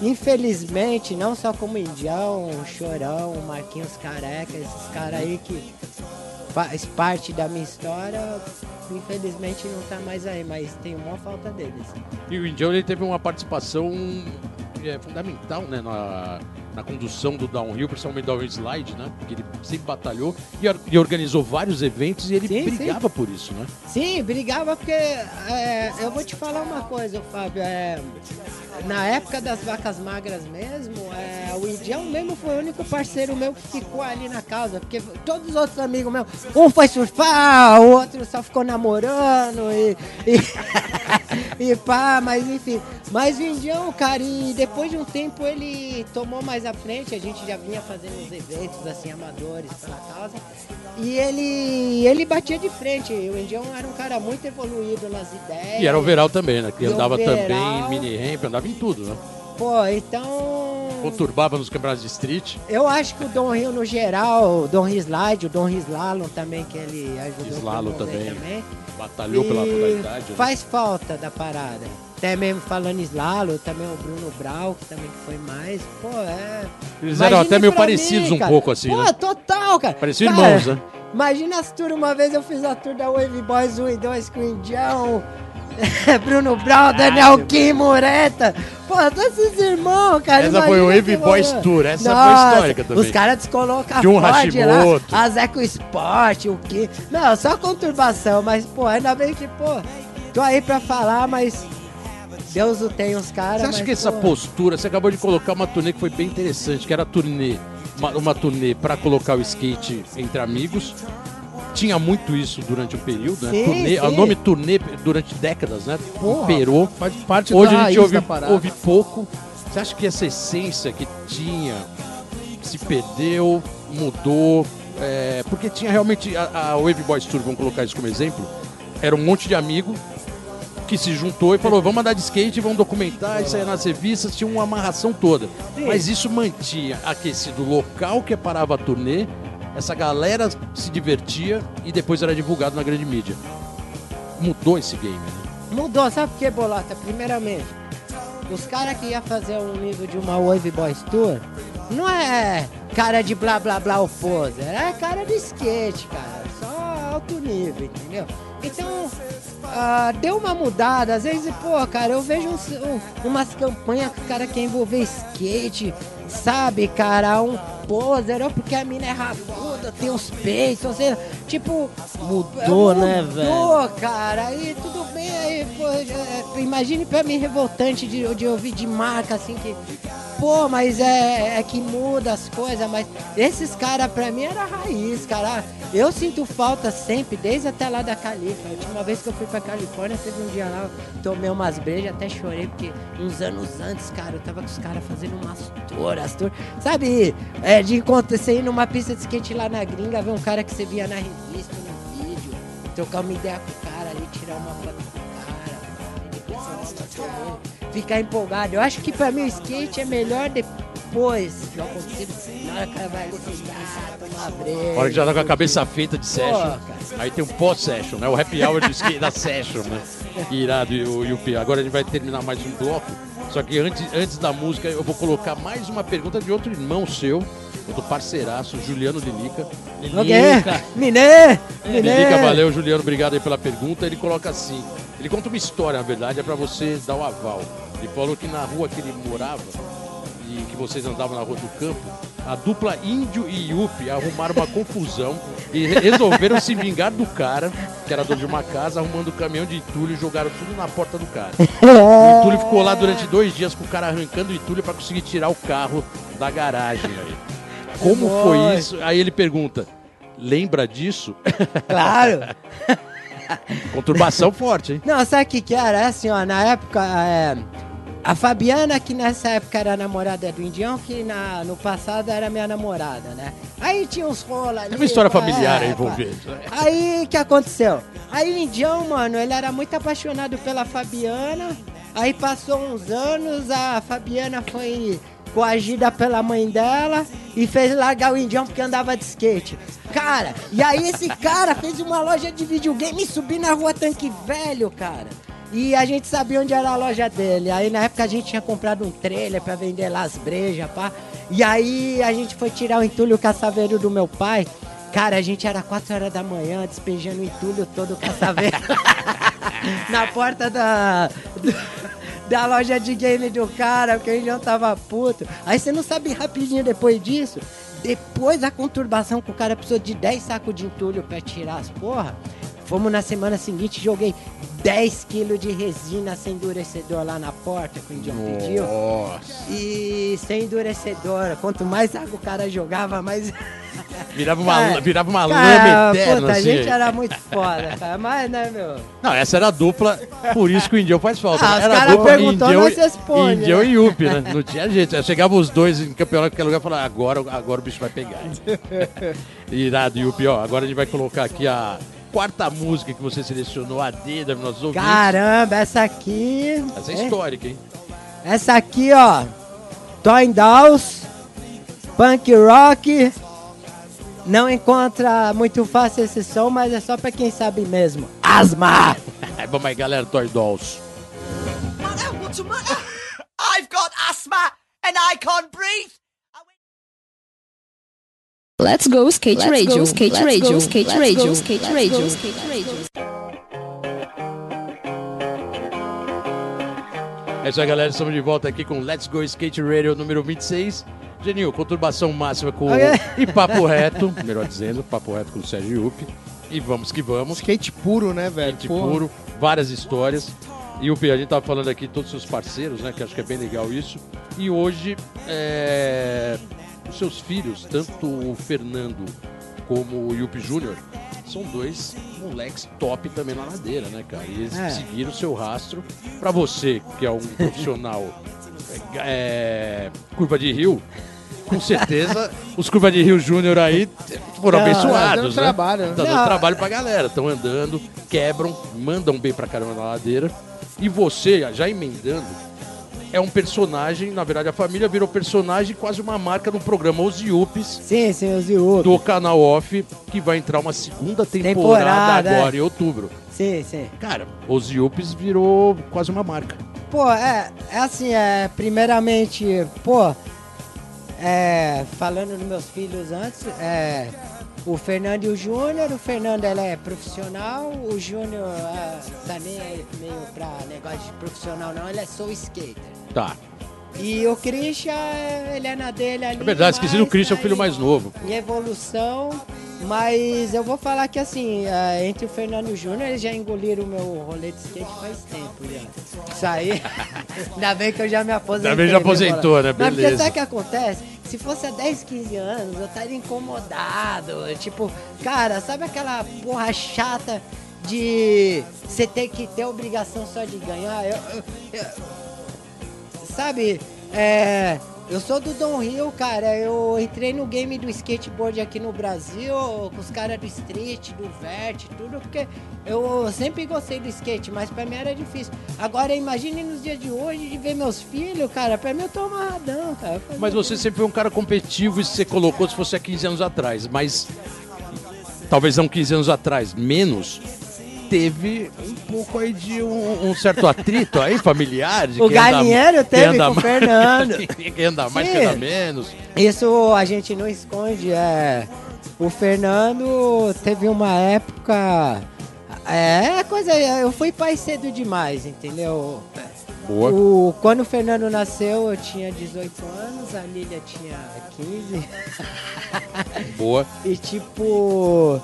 infelizmente, não só como Indião, Chorão, Marquinhos Careca, esses caras aí que faz parte da minha história, infelizmente não tá mais aí, mas tem uma falta deles. E o Indião ele teve uma participação é, fundamental né, na, na condução do downhill, principalmente do downhill slide, né? Que ele sempre batalhou e, e organizou vários eventos e ele Sim, brigava por isso, né? Sim, brigava porque é, eu vou te falar uma coisa, Fábio. é, na época das vacas magras mesmo, é, o Indião mesmo foi o único parceiro meu que ficou ali na casa. Porque todos os outros amigos meus, um foi surfar, o outro só ficou namorando e. e- [laughs] e pá, mas enfim. Mas o Indião, cara, e depois de um tempo ele tomou mais à frente, a gente já vinha fazendo uns eventos assim, amadores pela casa. E ele, ele batia de frente. O Indião era um cara muito evoluído nas ideias. E era o Veral também, né? Que andava também em mini ramp, andava em tudo, né? Pô, então. Conturbava nos campeonatos de street. Eu acho que o Dom Rio no geral, o Dom Slide, o Dom Slalom também, que ele ajudou Slalom promover também. Batalhou pela E modalidade. né? Faz falta da parada. Até mesmo falando slalom, também o Bruno Brau, que também foi mais. Pô, é. Eles eram até meio parecidos um cara. pouco, assim, Pô, né? total, cara. Pareciam irmãos, né? Imagina as tours, uma vez eu fiz a tour da Wave Boys 1 e 2 com o Indião, [laughs] Bruno Brau, Daniel Kim, Mureta. Pô, todos esses irmãos, cara. Essa foi o Wave Boys. Tour, essa foi Nossa, histórica também. Os caras descolocam Tinha um lá, Hashimoto. a Zeco Sport, o que. Não, só conturbação, mas, pô, ainda bem que, pô, tô aí pra falar, mas. Deus o tem os caras. Você acha mas, que essa pô, postura, você acabou de colocar uma turnê que foi bem interessante, que era a turnê, uma, uma turnê para colocar o skate entre amigos. Tinha muito isso durante um período, né? Sim, Turnê, sim. O nome turnê durante décadas, né? Porra, Imperou. Faz parte Hoje da a gente ouve, ouve pouco. Você acha que essa essência que tinha se perdeu, mudou? É, porque tinha realmente a, a Wave Boys Tour, vamos colocar isso como exemplo, era um monte de amigo que se juntou e falou: vamos andar de skate, vamos documentar, isso aí nas revistas, tinha uma amarração toda. Mas isso mantinha aquecido o local que parava a turnê, essa galera se divertia e depois era divulgado na grande mídia. Mudou esse game, né? Mudou, sabe por que, Bolota? Primeiramente, os caras que iam fazer um nível de uma Wave Boys Tour, não é cara de blá blá blá o poser, é cara de skate, cara. Só alto nível, entendeu? Então, ah, deu uma mudada. Às vezes, pô, cara, eu vejo uns- um- umas campanhas que o cara quer envolver skate, sabe, cara? Um poser, ou porque a mina é rabuda, tem uns peitos, ou seja, tipo. Mudou, né, velho? Mudou, cara. Aí tudo bem, aí, pô, é, imagine pra mim revoltante de, de ouvir de marca assim que. Pô, mas é, é que muda as coisas, mas esses caras pra mim era raiz, cara. Eu sinto falta sempre, desde até lá da Califa. A última vez que eu fui pra Califórnia, teve um dia lá, tomei umas brejas, até chorei, porque uns anos antes, cara, eu tava com os caras fazendo umas touras, tour. Sabe, é, de você ir numa pista de skate lá na gringa, ver um cara que você via na revista, no vídeo, trocar uma ideia com o cara ali, tirar uma foto com o cara, depois você ficar empolgado. Eu acho que pra mim o skate é melhor depois do acontecido. Na hora que o cara vai ali sentar, tomar breja. A hora que já tá com a cabeça feita de session. cara. Aí tem um pós-session, né? O happy hour do skate da session, né? Irado e o, e o. Agora a gente vai terminar mais um bloco. Só que antes, antes da música, eu vou colocar mais uma pergunta de outro irmão seu, outro parceiraço, Juliano Delica. Ok? Miné! Delica, Miné! valeu, Juliano, obrigado aí pela pergunta. Ele coloca assim: ele conta uma história, na verdade, é pra você dar o aval. Ele falou que na rua que ele morava e que vocês andavam na rua do campo, a dupla Índio e Yuppie arrumaram uma confusão e re- resolveram se vingar do cara, que era dono de uma casa, arrumando o caminhão de entulho e jogaram tudo na porta do cara. O entulho ficou lá durante dois dias com o cara arrancando o entulho pra conseguir tirar o carro da garagem aí. Como foi isso? Aí ele pergunta: lembra disso? [laughs] Claro! Conturbação forte, hein? Não, sabe o que que era? É assim, ó, na época, é, a Fabiana, que nessa época era namorada do Indião, que na, no passado era minha namorada, né? Aí tinha uns rola ali. Tem uma história pá, familiar aí é, envolvendo. pá. Aí, o que aconteceu? Aí o Indião, mano, ele era muito apaixonado pela Fabiana, aí passou uns anos, a Fabiana foi coagida pela mãe dela e fez largar o Indião porque andava de skate. Cara, e aí esse cara fez uma loja de videogame e subiu na rua Tanque Velho, cara. E a gente sabia onde era a loja dele. Aí na época a gente tinha comprado um trailer pra vender lá as brejas, pá. E aí a gente foi tirar o entulho caçaveiro do meu pai. Cara, a gente era 4 horas da manhã despejando o entulho todo o caçaveiro [laughs] na porta da, [laughs] da loja de game do cara, porque ele já tava puto. Aí você não sabe rapidinho depois disso. Depois da conturbação que o cara precisou de 10 sacos de entulho pra tirar as porra. Fomos na semana seguinte, joguei 10 quilos de resina sem endurecedor lá na porta que o Indião pediu. Nossa. E sem endurecedor, quanto mais água o cara jogava, mais. [laughs] Virava uma, Cara, virava uma Cara, lama eterna, puta, a assim. gente era muito foda, cara. Mas, né, meu? Não, essa era a dupla, por isso que o Indião faz falta. Ah, era a cara dupla perguntou, Indião, nós responde, Indião né? e Yuppie, né? Não tinha jeito. Chegava os dois em campeonato, qualquer lugar, e falava, agora, agora o bicho vai pegar. [laughs] Irado, Yuppie, ó. Agora a gente vai colocar aqui a quarta música que você selecionou, a D da nossos ouvintes. Caramba, essa aqui. Essa é é, histórica, hein? Essa aqui, ó. Toy Dolls, punk rock. Não encontra muito fácil esse som, mas é só pra quem sabe mesmo. Asma! [laughs] É bom, mas galera, Toy Dolls. What's the matter? I've got asthma and I can't breathe. Let's go skate Let's radio, go, skate let's radio, go, skate let's radio, go, skate let's radio, go. skate radio. É isso aí, galera. Estamos de volta aqui com Let's Go Skate Radio número 26. Genil, conturbação máxima com Ok. e papo [laughs] reto, melhor dizendo, papo reto com o Sérgio Yupi. E vamos que vamos. Skate puro, né, velho? Skate Porra. puro, várias histórias. E o a gente tava falando aqui todos os seus parceiros, né? Que acho que é bem legal isso. E hoje, é, os seus filhos, tanto o Fernando como o Yupi Júnior, são dois moleques top também na ladeira, né, cara? E eles É. seguiram o seu rastro. Pra você, que é um [laughs] profissional é, curva de rio, com certeza [laughs] os curva de rio Júnior aí foram Não, tá abençoados, dando né? trabalho, né? Tá dando Não. trabalho pra galera. Estão andando, quebram, mandam bem pra caramba na ladeira. E você, já emendando, é um personagem, na verdade a família virou personagem, quase uma marca do programa Os Yuppies, Sim, sim, os Yupi. do canal Off, que vai entrar uma segunda temporada, Temporada, é. agora em outubro. Sim, sim. Cara, Os Yuppies virou quase uma marca. Pô, é, é assim, é, primeiramente, pô, é, falando dos meus filhos antes, é, o Fernando e o Júnior, o Fernando ele é profissional, o Júnior é, tá nem aí meio pra negócio de profissional não, ele é só skater. Tá. E o Christian, é, ele é na dele ali. É verdade, esqueci do Christian, é o tá filho mais novo. Em evolução, mas eu vou falar que assim, é, entre o Fernando e o Júnior, eles já engoliram o meu rolê de skate faz tempo já. Isso aí, [laughs] ainda bem que eu já me aposentei. Ainda bem que já aposentou, né? Mas porque Beleza. sabe o que acontece? Se fosse há 10, 15 anos, eu estaria incomodado. Tipo, cara, sabe aquela porra chata de você ter que ter obrigação só de ganhar? Eu- eu- eu- sabe, é, eu sou do Don Hill, cara. Eu entrei no game do skateboard aqui no Brasil, com os caras do street, do vert, tudo, porque eu sempre gostei do skate, mas pra mim era difícil. Agora imagine nos dias de hoje de ver meus filhos, cara, pra mim eu tô amarradão, cara. Mas você sempre foi um cara competitivo, isso você colocou se fosse há 15 anos atrás. Mas talvez não 15 anos atrás, menos, teve um pouco aí de um, um certo atrito aí familiar. De O galinheiro teve com o Fernando. [laughs] quem anda mais, quem anda menos. Isso a gente não esconde, é. O Fernando teve uma época. É coisa. Eu fui pai cedo demais, entendeu? Boa. O, quando o Fernando nasceu, eu tinha 18 anos, a Lília tinha 15. Boa. [laughs] E tipo.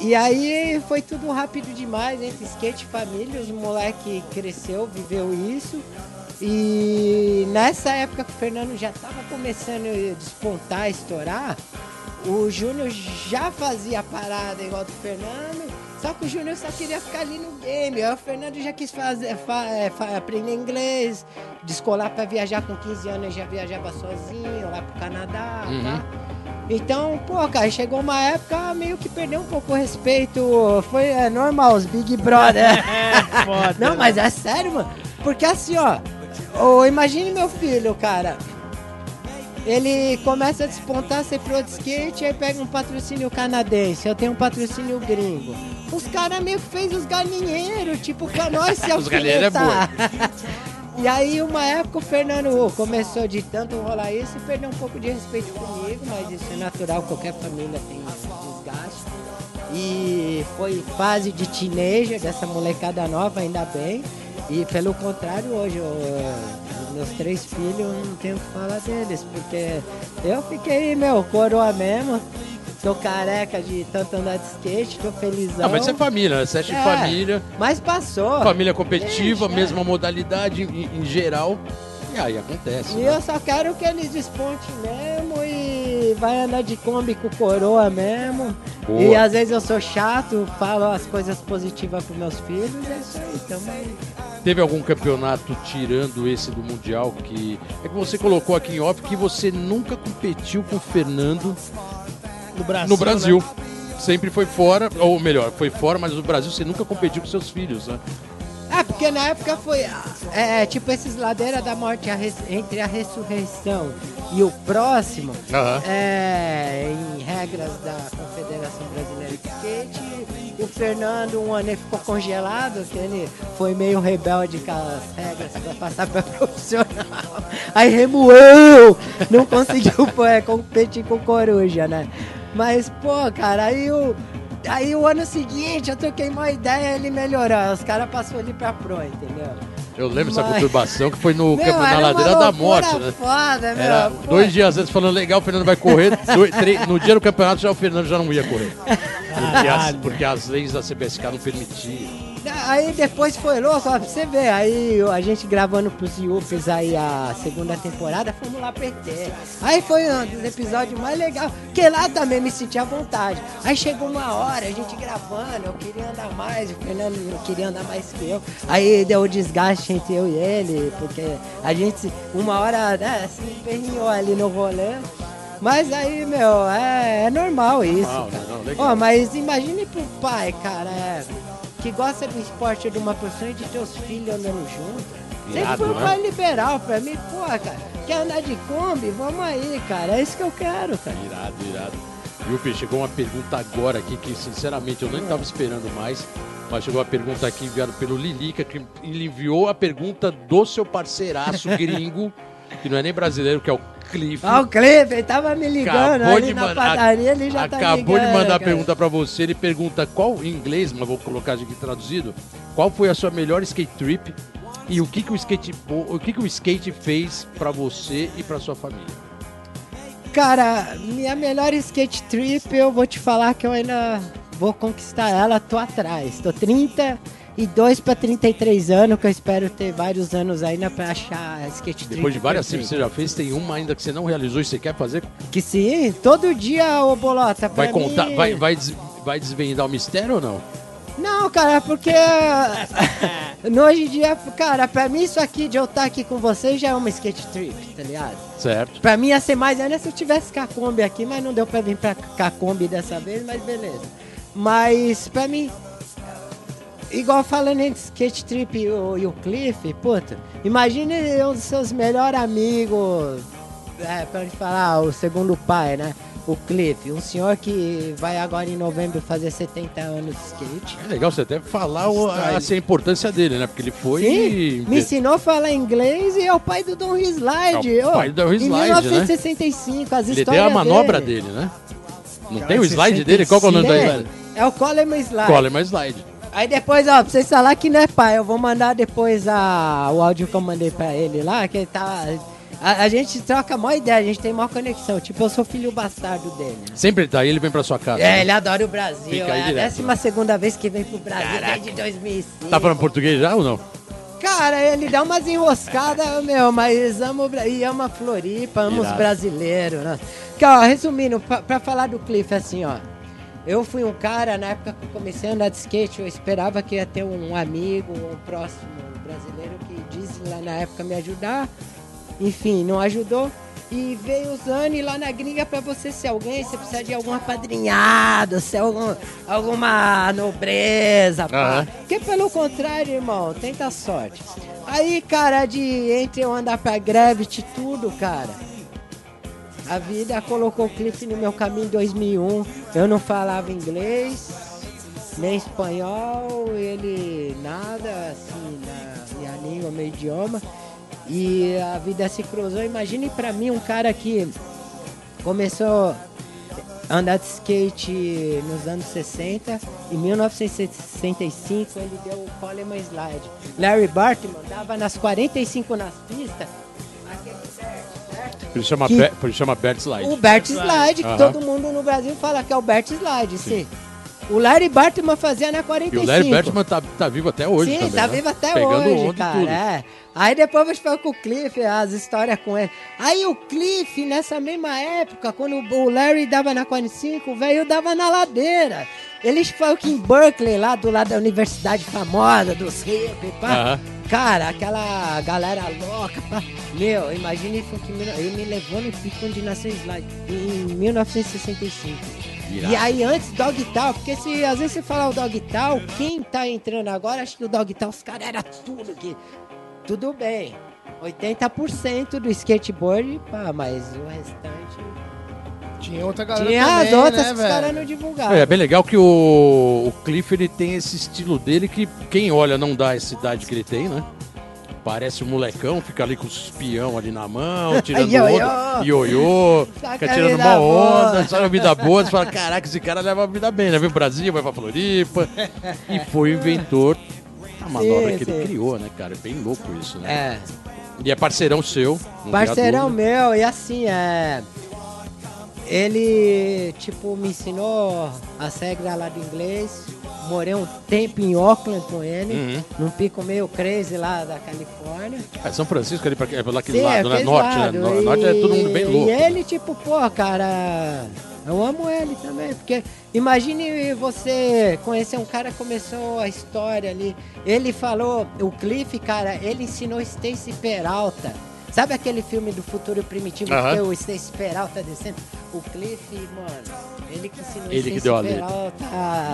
E aí foi tudo rápido demais entre skate e família. Os moleque cresceu, viveu isso. E nessa época que o Fernando já tava começando a despontar, a estourar, o Júnior já fazia a parada igual do Fernando. Só que o Júnior só queria ficar ali no game. Aí o Fernando já quis fazer, fa- é, fa- aprender inglês, descolar pra viajar com 15 anos, já viajava sozinho lá pro Canadá, Uhum. tá? Então, pô, cara, chegou uma época meio que perdeu um pouco o respeito. Foi é, normal, os Big Brother. [laughs] Não, mas é sério, mano. Porque assim, ó, ô, imagine meu filho, cara. Ele começa a despontar, ser pro de skate, aí pega um patrocínio canadense, eu tenho um patrocínio gringo. Os caras meio que fez os galinheiros, tipo, pra nós se [laughs] Os galinheiros é alfinetar. E aí, uma época, o Fernando começou de tanto rolar isso e perdeu um pouco de respeito comigo, mas isso é natural, qualquer família tem desgaste. E foi fase de teenager dessa molecada nova, ainda bem. E pelo contrário, hoje, eu- os meus três filhos, eu não tenho o que falar deles, porque eu fiquei, meu, coroa mesmo. Tô careca de tanto andar de skate, tô felizão. Ah, mas você é família, né? Você é É, família, Mas passou. família competitiva, Deixa, é. mesma modalidade em, em geral. E aí acontece. E né? eu só quero que eles despontem mesmo e e vai andar de Kombi com coroa mesmo. Boa. E às vezes eu sou chato, falo as coisas positivas pros meus filhos, é isso aí, tamo aí. Teve algum campeonato tirando esse do Mundial que. É que você colocou aqui em off que você nunca competiu com o Fernando No Brasil. no Brasil. né? Sempre foi fora, ou melhor, foi fora, mas no Brasil você nunca competiu com seus filhos, né? É, porque na época foi. É, tipo esses Ladeira da Morte a res- entre a ressurreição e o próximo. Aham. É, em regras da Confederação Brasileira de Skate. O Fernando, um ano ele ficou congelado, que ele foi meio rebelde com as regras para passar para [laughs] profissional. Aí remoeu! Não conseguiu [laughs] é, competir com o Coruja, né? Mas, pô, cara, aí o. Aí o ano seguinte eu troquei uma ideia ele melhorou. Os caras passaram ali pra pro, entendeu? Eu lembro dessa Mas- conturbação que foi no [laughs] Meu, campo- na era uma ladeira da morte, né? Foda, meu. Era pô. dois dias antes falando legal, o Fernando vai correr. [laughs] dois- três- no dia do campeonato já o Fernando já não ia correr. Porque as, porque as leis da CBSK não permitiam. Aí depois foi louco, ó, pra você ver. Aí a gente gravando pros Yuppies aí a segunda temporada, fomos lá pra ET. Aí foi um dos episódios mais legais, que lá também me senti à vontade. Aí chegou uma hora, a gente gravando, eu queria andar mais, o Fernando não queria andar mais que eu. Aí deu o desgaste entre eu e ele, porque a gente, uma hora, né, se emperrinhou ali no rolê. Mas aí, meu, é, é normal isso, Normal, cara. não. Ó, mas imagine pro pai, cara, é, que gosta do esporte de uma pessoa e de teus filhos andando junto. Sempre foi um né? pai liberal pra mim, pô, cara. Quer andar de Kombi? Vamos aí, cara. É isso que eu quero, cara. Irado, irado. Viu, chegou uma pergunta agora aqui que, sinceramente, eu nem estava esperando mais. Mas chegou uma pergunta aqui enviada pelo Lilica, que ele enviou a pergunta do seu parceiraço [laughs] gringo, que não é nem brasileiro, que é o Cliff. Ah, o Cliff, ele tava me ligando Acabou ali na mandar- padaria, ele já tá Acabou de mandar a pergunta pra você. Ele pergunta qual, em inglês, mas vou colocar aqui traduzido. Qual foi a sua melhor skate trip e o que, que o skate o que, que o skate fez pra você e pra sua família? Cara, minha melhor skate trip, eu vou te falar que eu ainda vou conquistar ela, tô atrás. Tô 32 para 33 anos, que eu espero ter vários anos ainda pra achar a skate. Depois de várias trips que você já fez, tem uma ainda que você não realizou e você quer fazer? Que sim, todo dia, ô Bolota, Vai contar, mim- vai, vai, vai desvendar o mistério ou não? Não, cara, porque [laughs] no hoje em dia, cara, pra mim isso aqui de eu estar aqui com vocês já é uma skate trip, tá ligado? Certo. Pra mim ia ser mais ainda se eu tivesse com a Kombi aqui, mas não deu pra vir pra com a Kombi dessa vez, mas beleza. Mas pra mim, igual falando entre skate trip e o, e o Cliff, puta, imagine um dos seus melhores amigos, é, pra gente falar, o segundo pai, né? O Cliff, um senhor que vai agora em novembro fazer 70 anos de skate. É legal você até falar o- a, assim, a importância dele, né? Porque ele foi. Sim, me ensinou a falar inglês e é o pai do Don Slide. É o pai do Don Em Slide, né? 1965, as Ele histórias tem a manobra dele. dele, né? Não Cara, tem o slide dele? Qual que é o nome da Tem. slide? É o Coleman Slide. Coleman Slide. Aí depois, ó, pra vocês falar que não é pai, eu vou mandar depois a, o áudio que eu mandei pra ele lá, que ele tá... A, a gente troca a maior ideia, a gente tem maior conexão. Tipo, eu sou filho bastardo dele. né? Sempre ele tá aí, ele vem pra sua casa. É, ele adora o Brasil. Fica aí é a direto, décima segunda vez que vem pro Brasil desde 2005. Tá falando português já ou não? Cara, ele dá umas enroscadas, [laughs] meu, mas ama o Bra- e ama Floripa, ama os brasileiros, né? Que, ó, resumindo, pra, pra falar do Cliff, assim, ó. Eu fui um cara, na época que eu comecei a andar de skate, eu esperava que ia ter um amigo, um próximo brasileiro que disse lá na época me ajudar. Enfim, não ajudou. E veio os anos lá na gringa pra você ser alguém, você precisa de algum apadrinhado, ser algum, alguma nobreza, pá. Aham. Porque pelo contrário, irmão, tenta a sorte. Aí, cara, de entre eu andar pra Gravity e tudo, cara. A vida colocou o Cliff no meu caminho em 2001. Eu não falava inglês, nem espanhol, ele nada, assim, na minha língua, meu idioma. E a vida se cruzou. Imagine pra mim um cara que começou a andar de skate nos anos 60. Em 1965 ele deu o Coleman Slide. Larry Bartman dava nas 45 nas pistas. Por isso chama, Que- Be- por isso chama Bert Slide. O Bert Slide, que Aham. todo mundo no Brasil fala que é o Bert Slide, sim. O Larry Bartman fazia na 45. E o Larry Bertman tá, tá vivo até hoje Sim, também. tá né? vivo até Pegando hoje, cara. tudo. é. Aí depois você foi com o Cliff, as histórias com ele. Aí o Cliff, nessa mesma época, quando o Larry dava na 45, o velho dava na ladeira. Eles foram aqui em Berkeley, lá do lado da universidade famosa, dos hippies, pá. Aham. Cara, aquela galera louca, pá. Meu, imagina ele, foi que me- ele me levou no pico onde nasceu Slide, em 1965. Irado. E aí antes Dog Tal, porque se às vezes você falar o Dog Tal, quem tá entrando agora, acho que o Dog Tal, os caras era tudo que. Tudo bem. 80% do skateboard, pá, mas o restante. Tinha outra galera Tinha também, as outras né, que os caras não divulgavam. É, é bem legal que o, o Cliff ele tem esse estilo dele que quem olha não dá essa idade que ele tem, né? Parece um molecão, fica ali com os espião ali na mão, [laughs] tirando Ioiô. onda, ioiô, fica tirando uma boa. onda, sai uma vida boa, você fala, caraca, esse cara leva a vida bem, né? Vem pro Brasil, vai pra Floripa, [laughs] e foi o inventor da manobra Sim, que sim. ele criou, né, cara? É bem louco isso, né? É. E é parceirão seu. Parceirão dúvida. meu, e assim, é. Ele, tipo, me ensinou as regras lá do inglês. Morei um tempo em Auckland com ele, Uhum. num pico meio crazy lá da Califórnia. É, São Francisco ali, pra, é lá aquele Sim, lado, né? aquele Norte, lado. né? No- Norte é todo mundo bem louco. E ele, tipo, pô, cara, eu amo ele também, porque imagine você conhecer um cara que começou a história ali. Ele falou, o Cliff, cara, ele ensinou Stacy Peralta. Sabe aquele filme do futuro primitivo Aham. que o Stacy Peralta descendo? O Cliff, mano, ele que ensinou Ele que deu a letra. Peralta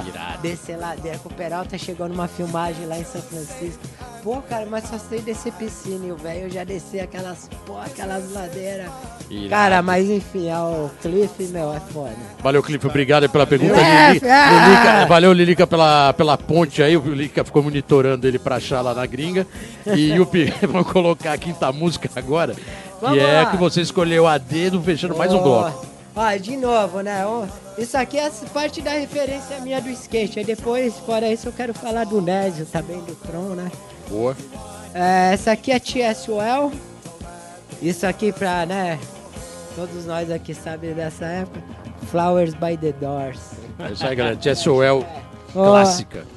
Irado. descer lá. O Peralta chegou numa filmagem lá em São Francisco. Pô, cara, mas só sei descer piscina e o velho já descer aquelas, pô, aquelas ladeiras. Irado. Cara, mas enfim, é o Cliff, meu, é foda. Valeu, Clipe. Obrigado aí pela pergunta. Clipe, Lili- ah! Lilica- valeu, Lilica, pela, pela ponte aí. O Lilica ficou monitorando ele pra achar lá na gringa. E Yupi, [laughs] vamos colocar a quinta música agora. Vamos que é lá. que você escolheu a dedo, fechando mais um bloco. Ó, de novo, né? isso aqui é parte da referência minha do skate. Aí depois, fora isso, eu quero falar do Nésio também, do Tron, né? Boa. É, essa aqui é TSOL. Isso aqui pra, né? Todos nós aqui sabem dessa época. Flowers by the Doors. É isso aí, galera. TSOL [laughs] Ó, clássica. Para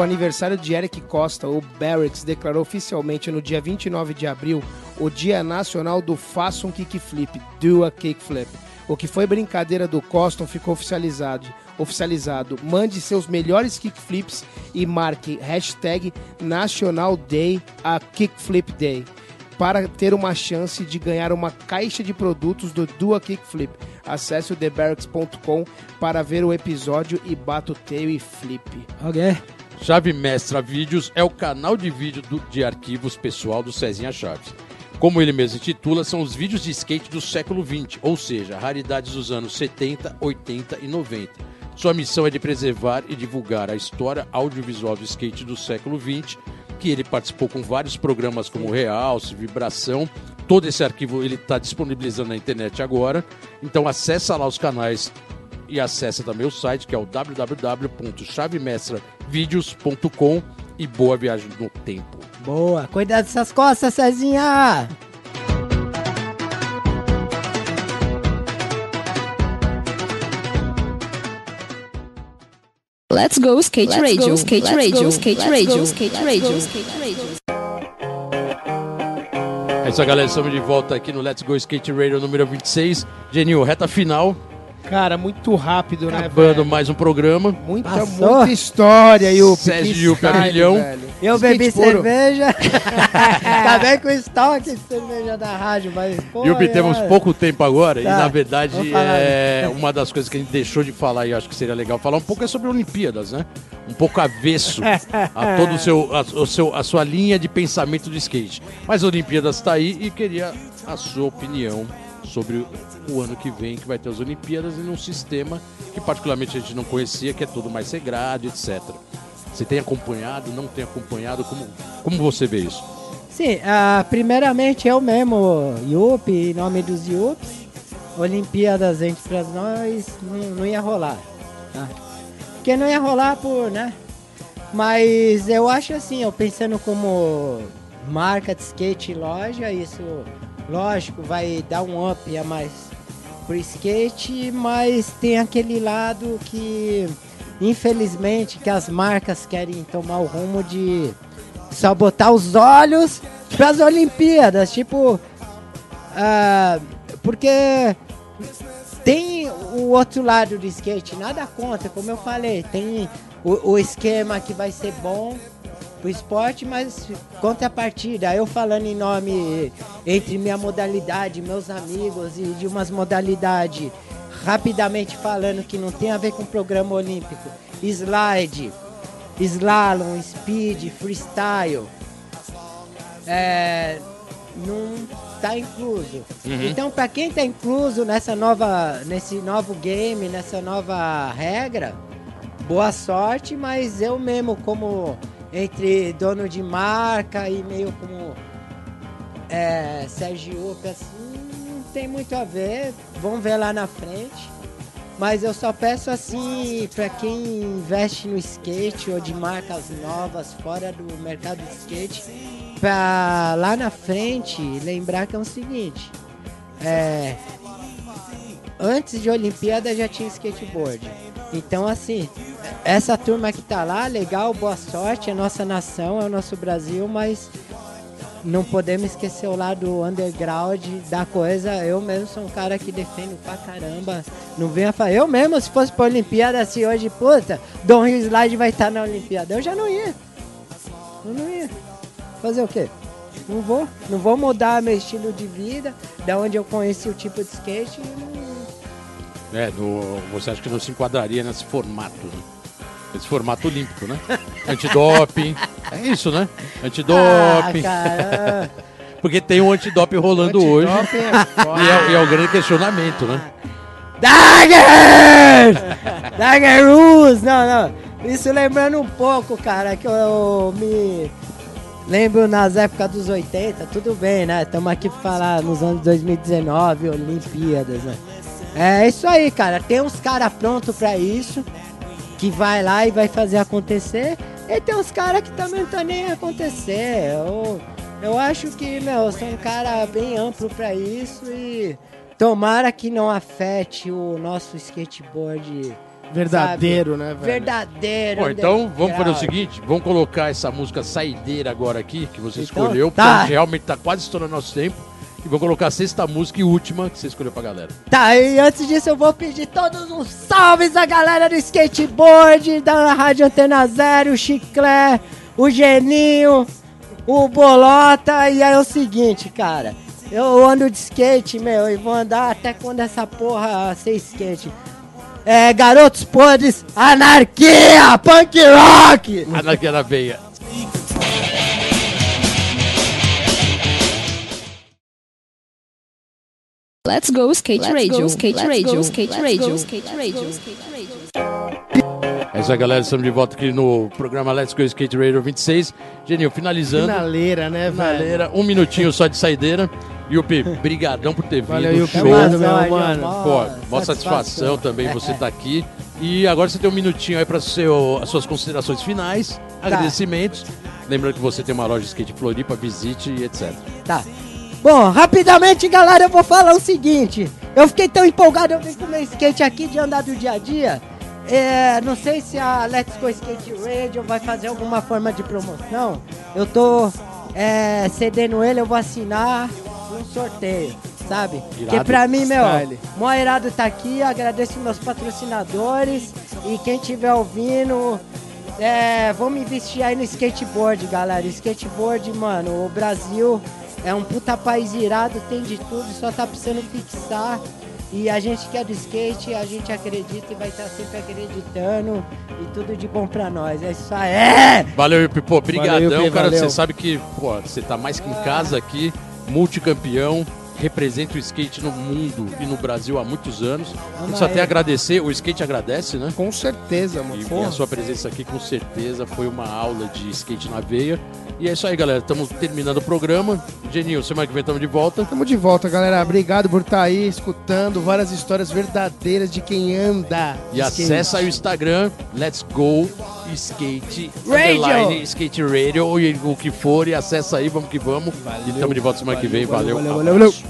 o aniversário de Eric Costa, o Barracks declarou oficialmente no dia 29 de abril o Dia Nacional do Faça um Kickflip, Do a Kickflip. O que foi brincadeira do Coston ficou oficializado. oficializado. Mande seus melhores kickflips e marque hashtag National Day a Kickflip Day para ter uma chance de ganhar uma caixa de produtos do Dua Kickflip. Acesse o TheBarracks.com para ver o episódio e bata o tail e flip. Ok. Chave Mestra Vídeos é o canal de vídeo do- de arquivos pessoal do Cezinha Chaves. Como ele mesmo intitula, são os vídeos de skate do século XX, ou seja, raridades dos anos 70, 80 e 90. Sua missão é de preservar e divulgar a história audiovisual do skate do século XX, que ele participou com vários programas como Realce, Vibração. Todo esse arquivo ele está disponibilizando na internet agora. Então acessa lá os canais e acessa também o site que é o www.chavemestravideos.com e boa viagem no tempo. Boa. Cuida dessas costas, Cezinha. Let's go skate radio, skate radio, skate radio, skate radio, skate radio. É isso aí, galera. Estamos de volta aqui no Let's Go Skate Radio número 26. Genil, reta final, Cara, muito rápido, né, acabando mais um programa. Muita, Passou. muita história, Yupi. Sérgio Yupi, Arilhão. velho. Eu Skate bebi puro. cerveja. [laughs] Acabei com o estoque de cerveja da rádio, mas pô, Yupi, temos é. pouco tempo agora e Tá, na verdade é uma das coisas que a gente deixou de falar e acho que seria legal falar um pouco é sobre Olimpíadas, né? Um pouco avesso a todo o seu, a, o seu, a sua linha de pensamento do skate. Mas Olimpíadas está aí e queria a sua opinião sobre o, ano que vem que vai ter as Olimpíadas e num sistema que particularmente a gente não conhecia, que é tudo mais regrado, etc. Você tem acompanhado, não tem acompanhado? Como, como você vê isso? Sim, ah, primeiramente eu mesmo, Yupi, em nome dos Yups, Olimpíadas entre nós não, não ia rolar. tá? Porque não ia rolar por, né? Mas eu acho assim, eu pensando como marca de skate loja, isso, lógico, vai dar um up a mais pro skate, mas tem aquele lado que, infelizmente, que as marcas querem tomar o rumo de só botar os olhos para as Olimpíadas, tipo, ah, porque tem o outro lado do skate, nada contra, como eu falei, tem o, o esquema que vai ser bom pro esporte, mas contrapartida, eu falando em nome entre minha modalidade, meus amigos e de umas modalidades, rapidamente falando que não tem a ver com o programa olímpico, slide, slalom, speed, freestyle, é, não tá incluso. Então, para quem tá incluso nessa nova, nesse novo game, nessa nova regra, boa sorte, mas eu mesmo como entre dono de marca e meio como é, Sérgio assim, não tem muito a ver. Vamos ver lá na frente. Mas eu só peço assim para quem investe no skate ou de marcas novas fora do mercado de skate, para lá na frente lembrar que é o seguinte, é, antes de Olimpíada já tinha skateboard. Então assim, essa turma que tá lá, legal, boa sorte, é nossa nação, é o nosso Brasil, mas não podemos esquecer o lado underground da coisa. Eu mesmo sou um cara que defendo pra caramba. Não venha falar. Eu mesmo, se fosse pra Olimpíada, assim, hoje, puta, Dom Rio Slide vai estar na Olimpíada. Eu já não ia. Eu não ia. Fazer o quê? Não vou. Não vou mudar meu estilo de vida, da onde eu conheci o tipo de skate. Não... É, no- você acha que não se enquadraria nesse formato, né? Esse formato olímpico, né? [laughs] Antidoping. É isso, né? Ah, Antidoping. cara. Porque tem um antidoping rolando hoje. Antidoping é [laughs] foda. E é, e é o grande questionamento, né? Dagger! Dagger Rules! Não, não. Isso lembrando um pouco, cara, que eu me lembro nas épocas dos 80, tudo bem, né? Estamos aqui pra falar nos anos 2019, Olimpíadas, né? É isso aí, cara. Tem uns caras prontos pra isso, que vai lá e vai fazer acontecer. E tem uns caras que também não tá nem acontecer. Eu, eu acho que, meu, eu sou um cara bem amplo pra isso e tomara que não afete o nosso skateboard Verdadeiro, sabe? né, velho? Verdadeiro. Bom, então vamos fazer o seguinte: vamos colocar essa música saideira agora aqui, que você Então, escolheu, tá. porque realmente tá quase estourando nosso tempo. E vou colocar a sexta música e última que você escolheu pra galera. Tá, e antes disso eu vou pedir todos os salves da galera do skateboard, da Rádio Antena Zero, o Chiclé, o Geninho, o Bolota, e aí é o seguinte, cara. Eu ando de skate, meu, e vou andar até quando essa porra ser skate. É, garotos podres, anarquia, punk rock! Anarquia na veia. Let's go skate radio, skate radio, skate radio, skate radio, skate radio. É isso aí, galera. Estamos de volta aqui no programa Let's Go Skate Radio 26. Genil, finalizando. Finaleira, né, velho? Finaleira, um minutinho só de saideira. Yupi, brigadão por ter vindo. Valeu, Yupi. Show. Obrigado, meu Mano, Pô, mó satisfação também você estar aqui. E agora você tem um minutinho aí para as suas considerações finais, Tá. agradecimentos. Lembrando que você tem uma loja de skate Floripa, visite e etc. Tá. Bom, rapidamente, galera, eu vou falar o seguinte. Eu fiquei tão empolgado, eu vim com meu skate aqui de andar do dia a dia. É, não sei se a Let's Go Skate Radio vai fazer alguma forma de promoção. Eu tô é, cedendo ele, eu vou assinar um sorteio, sabe? Porque pra mim, meu, irado tá aqui, agradeço meus patrocinadores e quem estiver ouvindo, é, vamos investir aí no skateboard, galera. Skateboard, mano, o Brasil é um puta país irado, tem de tudo, só tá precisando fixar. E a gente que é do skate, a gente acredita e vai estar sempre acreditando. E tudo de bom pra nós. É isso aí! Valeu, Yupi. Pô, brigadão, Yupi, cara. valeu. Você sabe que pô, você tá mais que em casa aqui, multicampeão. Representa o skate no mundo e no Brasil há muitos anos. A gente Ama só tem ele. a agradecer, o skate agradece, né? Com certeza, mano. E, e Porra. a sua presença aqui com certeza foi uma aula de skate na veia. E é isso aí, galera. Estamos terminando o programa. Geninho, semana que vem estamos de volta. Tamo de volta, galera. Obrigado por estar aí escutando várias histórias verdadeiras de quem anda. E skate. acessa aí o Instagram, Let's Go Skate Radio. Skate Radio, ou o que for, e acessa aí, vamos que vamos. e estamos de volta semana que vem. Valeu. valeu, valeu, valeu.